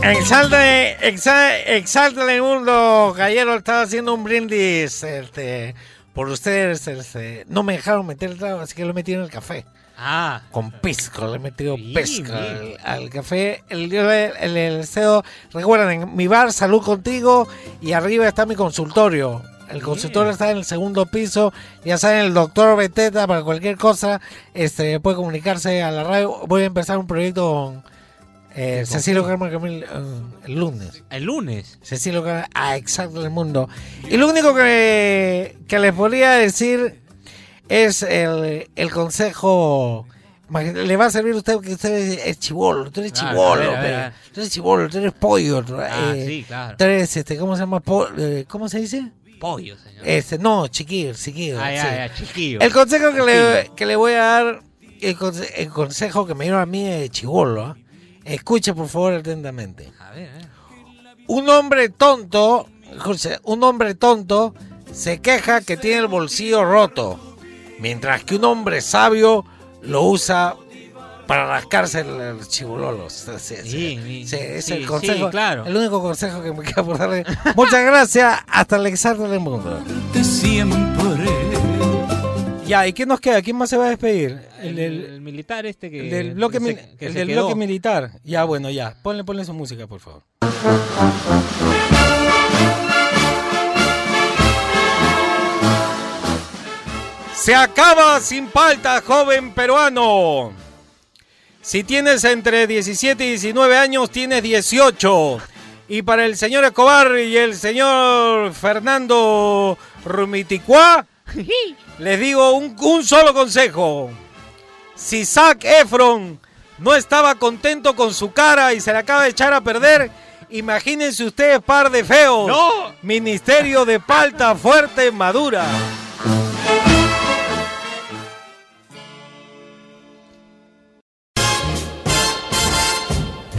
Exalta, exa- exalta el mundo. Caballero estaba haciendo un brindis este, por ustedes. este, no me dejaron meter el trago, así que lo metí en el café. Ah. Con pisco, le he metido bien. al, al café. El, el, el, recuerden, en mi bar, salud contigo. Y arriba está mi consultorio. El consultorio está en el segundo piso. Ya saben, el doctor Beteta, para cualquier cosa, este, puede comunicarse a la radio. Voy a empezar un proyecto con, Eh, ¿Tipo Cecilio qué? Carmen Camil, eh, el lunes. El lunes. Cecilio Carmen, a Exacto del Mundo. Y lo único que, que les podría decir es el, el consejo. Le va a servir a usted que usted es, chivolo. Tú eres Claro, chivolo. a ver, a ver. Tú eres chivolo, tú eres pollo. Ah, eh, sí, claro. Tú eres, este, ¿cómo se llama? Eh, ¿Cómo se dice? Pollo, señor. Este, no, chiquillo, chiquillo. Ah, ya, sí. ya, chiquillo. El consejo que le, que le voy a dar, el, conse- el consejo que me dieron a mí de chivolo, ¿ah? Escuche por favor atentamente. A ver, a ver. Un hombre tonto, un hombre tonto se queja que tiene el bolsillo roto, mientras que un hombre sabio lo usa para rascarse el, el chibololos. Sí, sí, Sí, es sí, el consejo, sí, claro. el único consejo que me queda por darle. Muchas gracias, hasta el exarto del mundo. Ya, ¿y quién nos queda? ¿Quién más se va a despedir? El, El, el militar este que. el del bloque, que se- mil- que el se del quedó. bloque militar. Ya, bueno, ya. Ponle, ponle su música, por favor. Se acaba sin palta, joven peruano. Si tienes entre 17 y 19 años, tienes 18. Y para el señor Escobar y el señor Fernando Rumiticua, les digo un, un solo consejo. Si Zac Efron no estaba contento con su cara y se la acaba de echar a perder, imagínense ustedes par de feos. ¡No! Ministerio de Palta Fuerte Madura.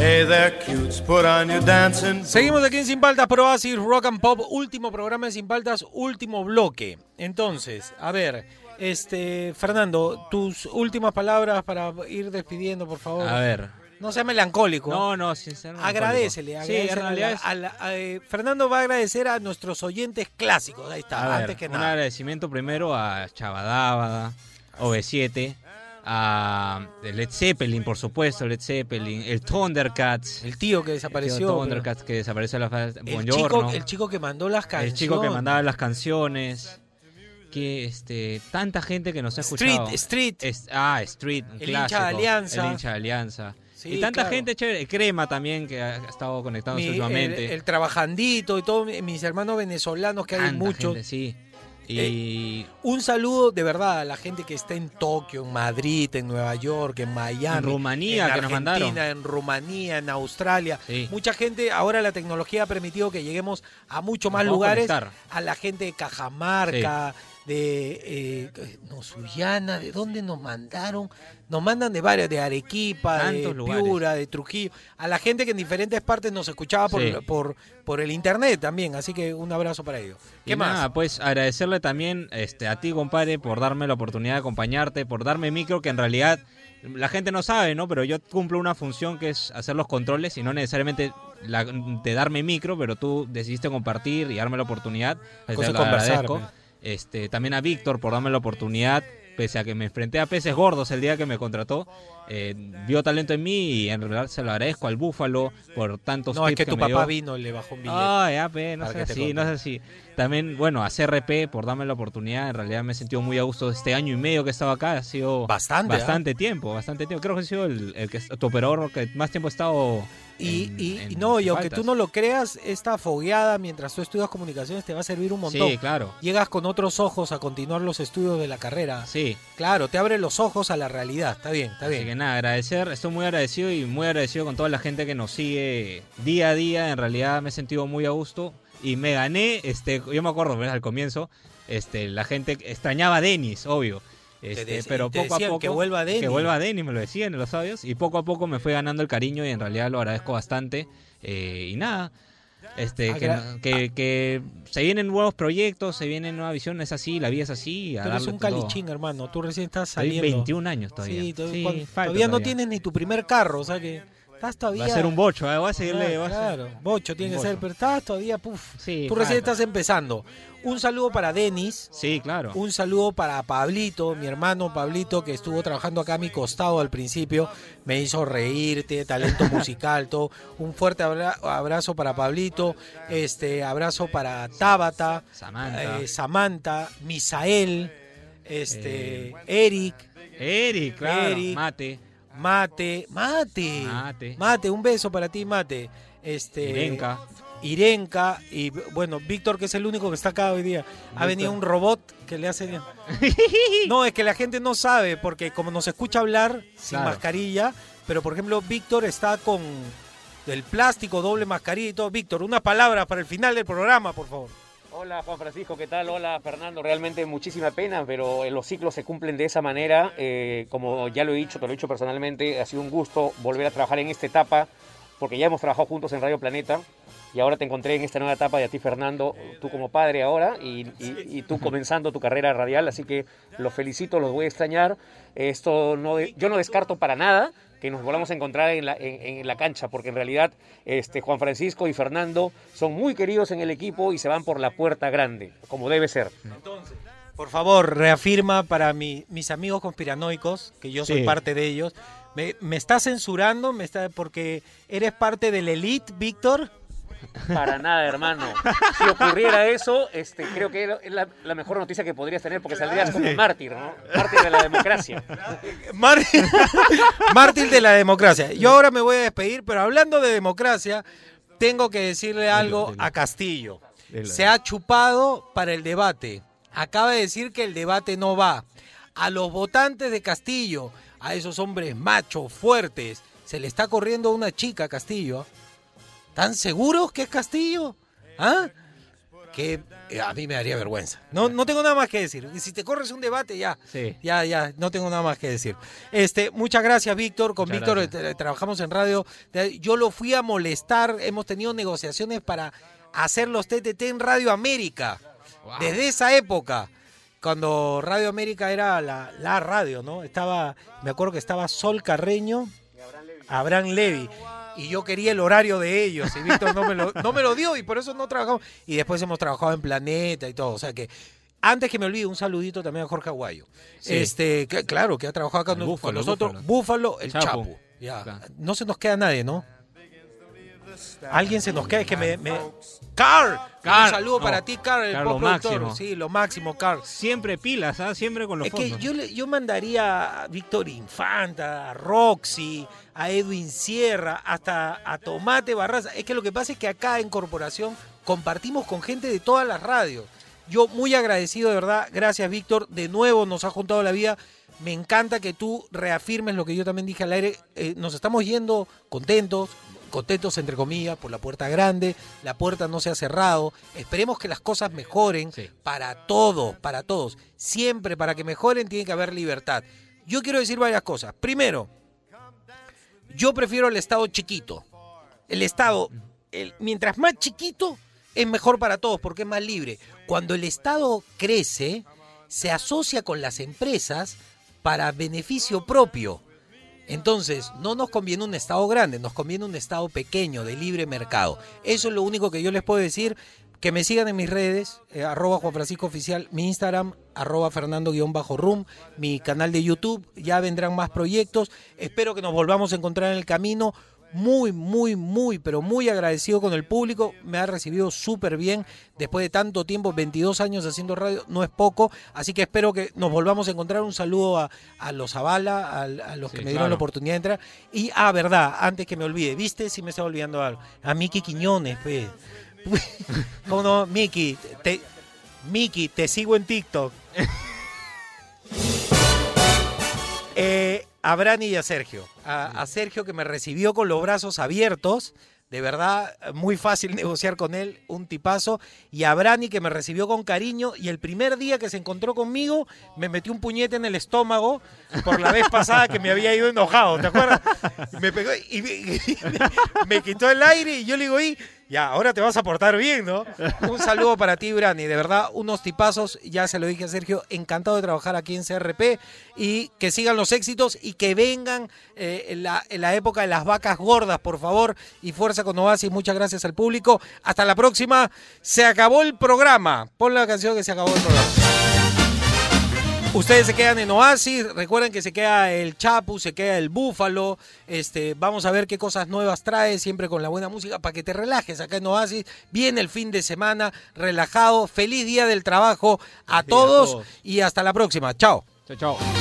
Hey there, cutes, put on your dancing. Seguimos aquí en Sin Paltas Pro Rock and Pop, último programa de Sin Paltas, último bloque. Entonces, a ver, este Fernando, tus últimas palabras para ir despidiendo, por favor. A ver. No sea melancólico. No, no, sinceramente. Agradecele, Sí, agradecele a a la- a- eh, Fernando va a agradecer a nuestros oyentes clásicos. Ahí está, A ver, antes que un nada. agradecimiento primero a Chavadávada, OV7, a Led Zeppelin, por supuesto, Led Zeppelin, el Thundercats. El tío que desapareció, El Thundercats que desapareció la faz. El chico, el chico que mandó las canciones. El chico que mandaba las canciones. Que este, tanta gente que nos ha Street, escuchado. Street. Es- ah, Street, un El hincha de Alianza. El hincha de Alianza. Sí, y tanta claro. gente chévere. Crema también, que ha estado conectándose Mi- el, últimamente. el trabajandito y todos mi- mis hermanos venezolanos que hay Tanta muchos. gente, sí. Y Eh, un saludo de verdad a la gente que está en Tokio, en Madrid, en Nueva York, en Miami, En Rumanía, en que nos Argentina, mandaron. en Rumanía, en Australia. Sí. Mucha gente, ahora la tecnología ha permitido que lleguemos a muchos más lugares. conectar. A la gente de Cajamarca, de eh, no, Sullana, ¿de dónde nos mandaron? Nos mandan de varias, de Arequipa, de Tantos lugares. Piura, de Trujillo. A la gente que en diferentes partes nos escuchaba por, Sí. por, por el internet también. Así que un abrazo para ellos. ¿Qué Y más? nada, pues agradecerle también este, a ti, compadre, por darme la oportunidad de acompañarte, por darme micro, que en realidad la gente no sabe, ¿no? Pero yo cumplo una función que es hacer los controles y no necesariamente la- de darme micro, pero tú decidiste compartir y darme la oportunidad. Pues, Cosa te de lo conversar, agradezco. Este, también a Víctor por darme la oportunidad, pese a que me enfrenté a peces gordos el día que me contrató. eh, vio talento en mí y en realidad se lo agradezco al Búfalo por tantos No, es tips que tu me papá dio. vino y le bajó un billete. Ah, ya, pe, no es te así, no es así. También, bueno, a CRP por darme la oportunidad. En realidad me he sentido muy a gusto este año y medio que he estado acá. Ha sido Bastante, ¿ah? bastante tiempo, bastante tiempo. Creo que he sido el, el que tu operador que más tiempo ha estado. Y, en- y- en y no, y aunque tú no lo creas, esta fogueada mientras tú estudias comunicaciones te va a servir un montón. Sí, claro. Llegas con otros ojos a continuar los estudios de la carrera. Sí. Claro, te abre los ojos a la realidad. Está bien, está Así bien. que nada, agradecer, estoy muy agradecido y muy agradecido con toda la gente que nos sigue día a día. En realidad me he sentido muy a gusto y me gané, este, yo me acuerdo ¿verdad? al comienzo, este, la gente extrañaba a Denis, obvio. Este, pero te poco a poco que vuelva Denis. que vuelva Denis, me lo decían en los audios y poco a poco me fue ganando el cariño y en realidad lo agradezco bastante eh, y nada este que, que, que se vienen nuevos proyectos se vienen nuevas visiones es así la vida es así a Tú eres un todo. calichín, hermano. Tú recién estás Estoy saliendo. 21 años todavía. Sí, todavía, Sí, cuando- falta todavía no tienes ni tu primer carro, o sea que estás todavía... Va a ser un bocho, ¿eh? voy a seguirle. Claro, voy a hacer- claro, bocho tiene un que ser, pero estás todavía, puf. Sí, Tú recién estás empezando. Un saludo para Denis. Sí, claro. Un saludo para Pablito, mi hermano Pablito, que estuvo trabajando acá a mi costado al principio. Me hizo reírte, talento musical, todo. Un fuerte abra- abrazo para Pablito. Este, abrazo para Tabata, Samantha. eh, Samantha, Misael, este, Eh, Eric. Eric, claro, Eric. mate. Mate, Mate. Mate. Mate, un beso para ti, Mate. Este, Irenka. Irenka y bueno, Víctor, que es el único que está acá hoy día. Ha venido un robot que le hace. No, es que la gente no sabe, porque como nos escucha hablar sin Claro. mascarilla, pero por ejemplo, Víctor está con el plástico, doble mascarilla y todo. Víctor, unas palabras para el final del programa, por favor. Hola Juan Francisco, ¿qué tal? Hola Fernando, realmente muchísima pena, pero eh, los ciclos se cumplen de esa manera. Eh, como ya lo he dicho, te lo he dicho personalmente, ha sido un gusto volver a trabajar en esta etapa, porque ya hemos trabajado juntos en Radio Planeta y ahora te encontré en esta nueva etapa y a ti Fernando, tú como padre ahora y, y- tú comenzando tu carrera radial, así que los felicito, los voy a extrañar. Esto no, de- yo no descarto para nada que nos volvamos a encontrar en la, en, en la cancha, porque en realidad este, Juan Francisco y Fernando son muy queridos en el equipo y se van por la puerta grande, como debe ser. Por favor, reafirma para mi- mis amigos conspiranoicos, que yo soy Sí. parte de ellos. ¿Me, me está censurando? ¿Me está, porque eres parte del elite, Víctor? Para nada, hermano. Si ocurriera eso, este, creo que es la, la mejor noticia que podrías tener, porque saldrías como Sí. mártir, ¿no? Mártir de la democracia. Mar- Mártir de la democracia. Yo ahora me voy a despedir, pero hablando de democracia, tengo que decirle algo a Castillo. Se ha chupado para el debate. Acaba de decir que el debate no va. A los votantes de Castillo, a esos hombres machos, fuertes, se le está corriendo una chica a Castillo. ¿Están seguros que es Castillo? ¿Ah? Que eh, a mí me daría vergüenza. No, no tengo nada más que decir. Y Si te corres un debate, ya. Sí. Ya, ya, no tengo nada más que decir. Este, muchas gracias, Víctor. Con Muchas Víctor gracias. eh, trabajamos en radio. Yo lo fui a molestar. Hemos tenido negociaciones para hacer los TTT en Radio América. Desde esa época, cuando Radio América era la, la radio, ¿no? Estaba, me acuerdo que estaba Sol Carreño, Abraham Levy. Y yo quería el horario de ellos. Y Víctor no me, lo, no me lo dio y por eso no trabajamos. Y después hemos trabajado en Planeta y todo. O sea que, antes que me olvide, un saludito también a Jorge Aguayo. Sí. Este, que- claro, que ha trabajado acá El con Búfalo, nosotros. Búfalo. Búfalo, el Chapo. Chapo. Ya. No se nos queda nadie, ¿no? Alguien se nos queda, es que me... me... Carl, Carl, un saludo no. para ti, Carl, el Carl, lo máximo. Sí, lo máximo, Carl. Siempre pilas, ¿ah? Siempre con los Es que fondos. yo, le- yo mandaría a Víctor Infanta, a Roxy, a Edwin Sierra, hasta a Tomate Barraza. Es que lo que pasa es que acá en Corporación compartimos con gente de todas las radios. Yo muy agradecido, de verdad. Gracias, Víctor. De nuevo nos ha juntado la vida. Me encanta que tú reafirmes lo que yo también dije al aire. Eh, nos estamos yendo contentos, contentos entre comillas, por la puerta grande. La puerta no se ha cerrado. Esperemos que las cosas mejoren para todos, para todos. Siempre para que mejoren tiene que haber libertad. Yo quiero decir varias cosas. Primero, yo prefiero el Estado chiquito. El Estado, el- mientras más chiquito, es mejor para todos porque es más libre. Cuando el Estado crece, se asocia con las empresas para beneficio propio. Entonces, no nos conviene un Estado grande, nos conviene un Estado pequeño, de libre mercado. Eso es lo único que yo les puedo decir. Que me sigan en mis redes, eh, arroba Juan Francisco Oficial, mi Instagram, arroba Fernando-Rum, mi canal de YouTube, ya vendrán más proyectos. Espero que nos volvamos a encontrar en el camino. Muy, muy, muy, pero muy agradecido con el público. Me ha recibido súper bien después de tanto tiempo, 22 años haciendo radio, no es poco. Así que espero que nos volvamos a encontrar. Un saludo a, a los Zavala, a, a los Sí, que me dieron claro. la oportunidad de entrar. Y, ah, verdad, antes que me olvide, ¿viste? Si me estaba olvidando algo. A Miki Quiñones, pues. ¿Cómo no? Miki, te, Miki, te sigo en TikTok. Eh, a Brani y a Sergio. A, a Sergio que me recibió con los brazos abiertos. De verdad, muy fácil negociar con él, un tipazo. Y a Brani que me recibió con cariño. Y el primer día que se encontró conmigo, me metió un puñete en el estómago por la vez pasada que me había ido enojado, ¿te acuerdas? Me pegó y me, me quitó el aire y yo le digo, y ya, ahora te vas a portar bien, ¿no? Un saludo para ti, Brani. De verdad, unos tipazos, ya se lo dije a Sergio, encantado de trabajar aquí en CRP y que sigan los éxitos y que vengan eh, la, la época de las vacas gordas, por favor. Y fuerza con Oasis, muchas gracias al público. Hasta la próxima. Se acabó el programa. Pon la canción que se acabó el programa. Ustedes se quedan en Oasis, recuerden que se queda el Chapu, se queda el Búfalo, este, vamos a ver qué cosas nuevas trae, siempre con la buena música, para que te relajes acá en Oasis. Viene el fin de semana, relajado, feliz día del trabajo a todos todos. y hasta la próxima. Chao. Chao, chao.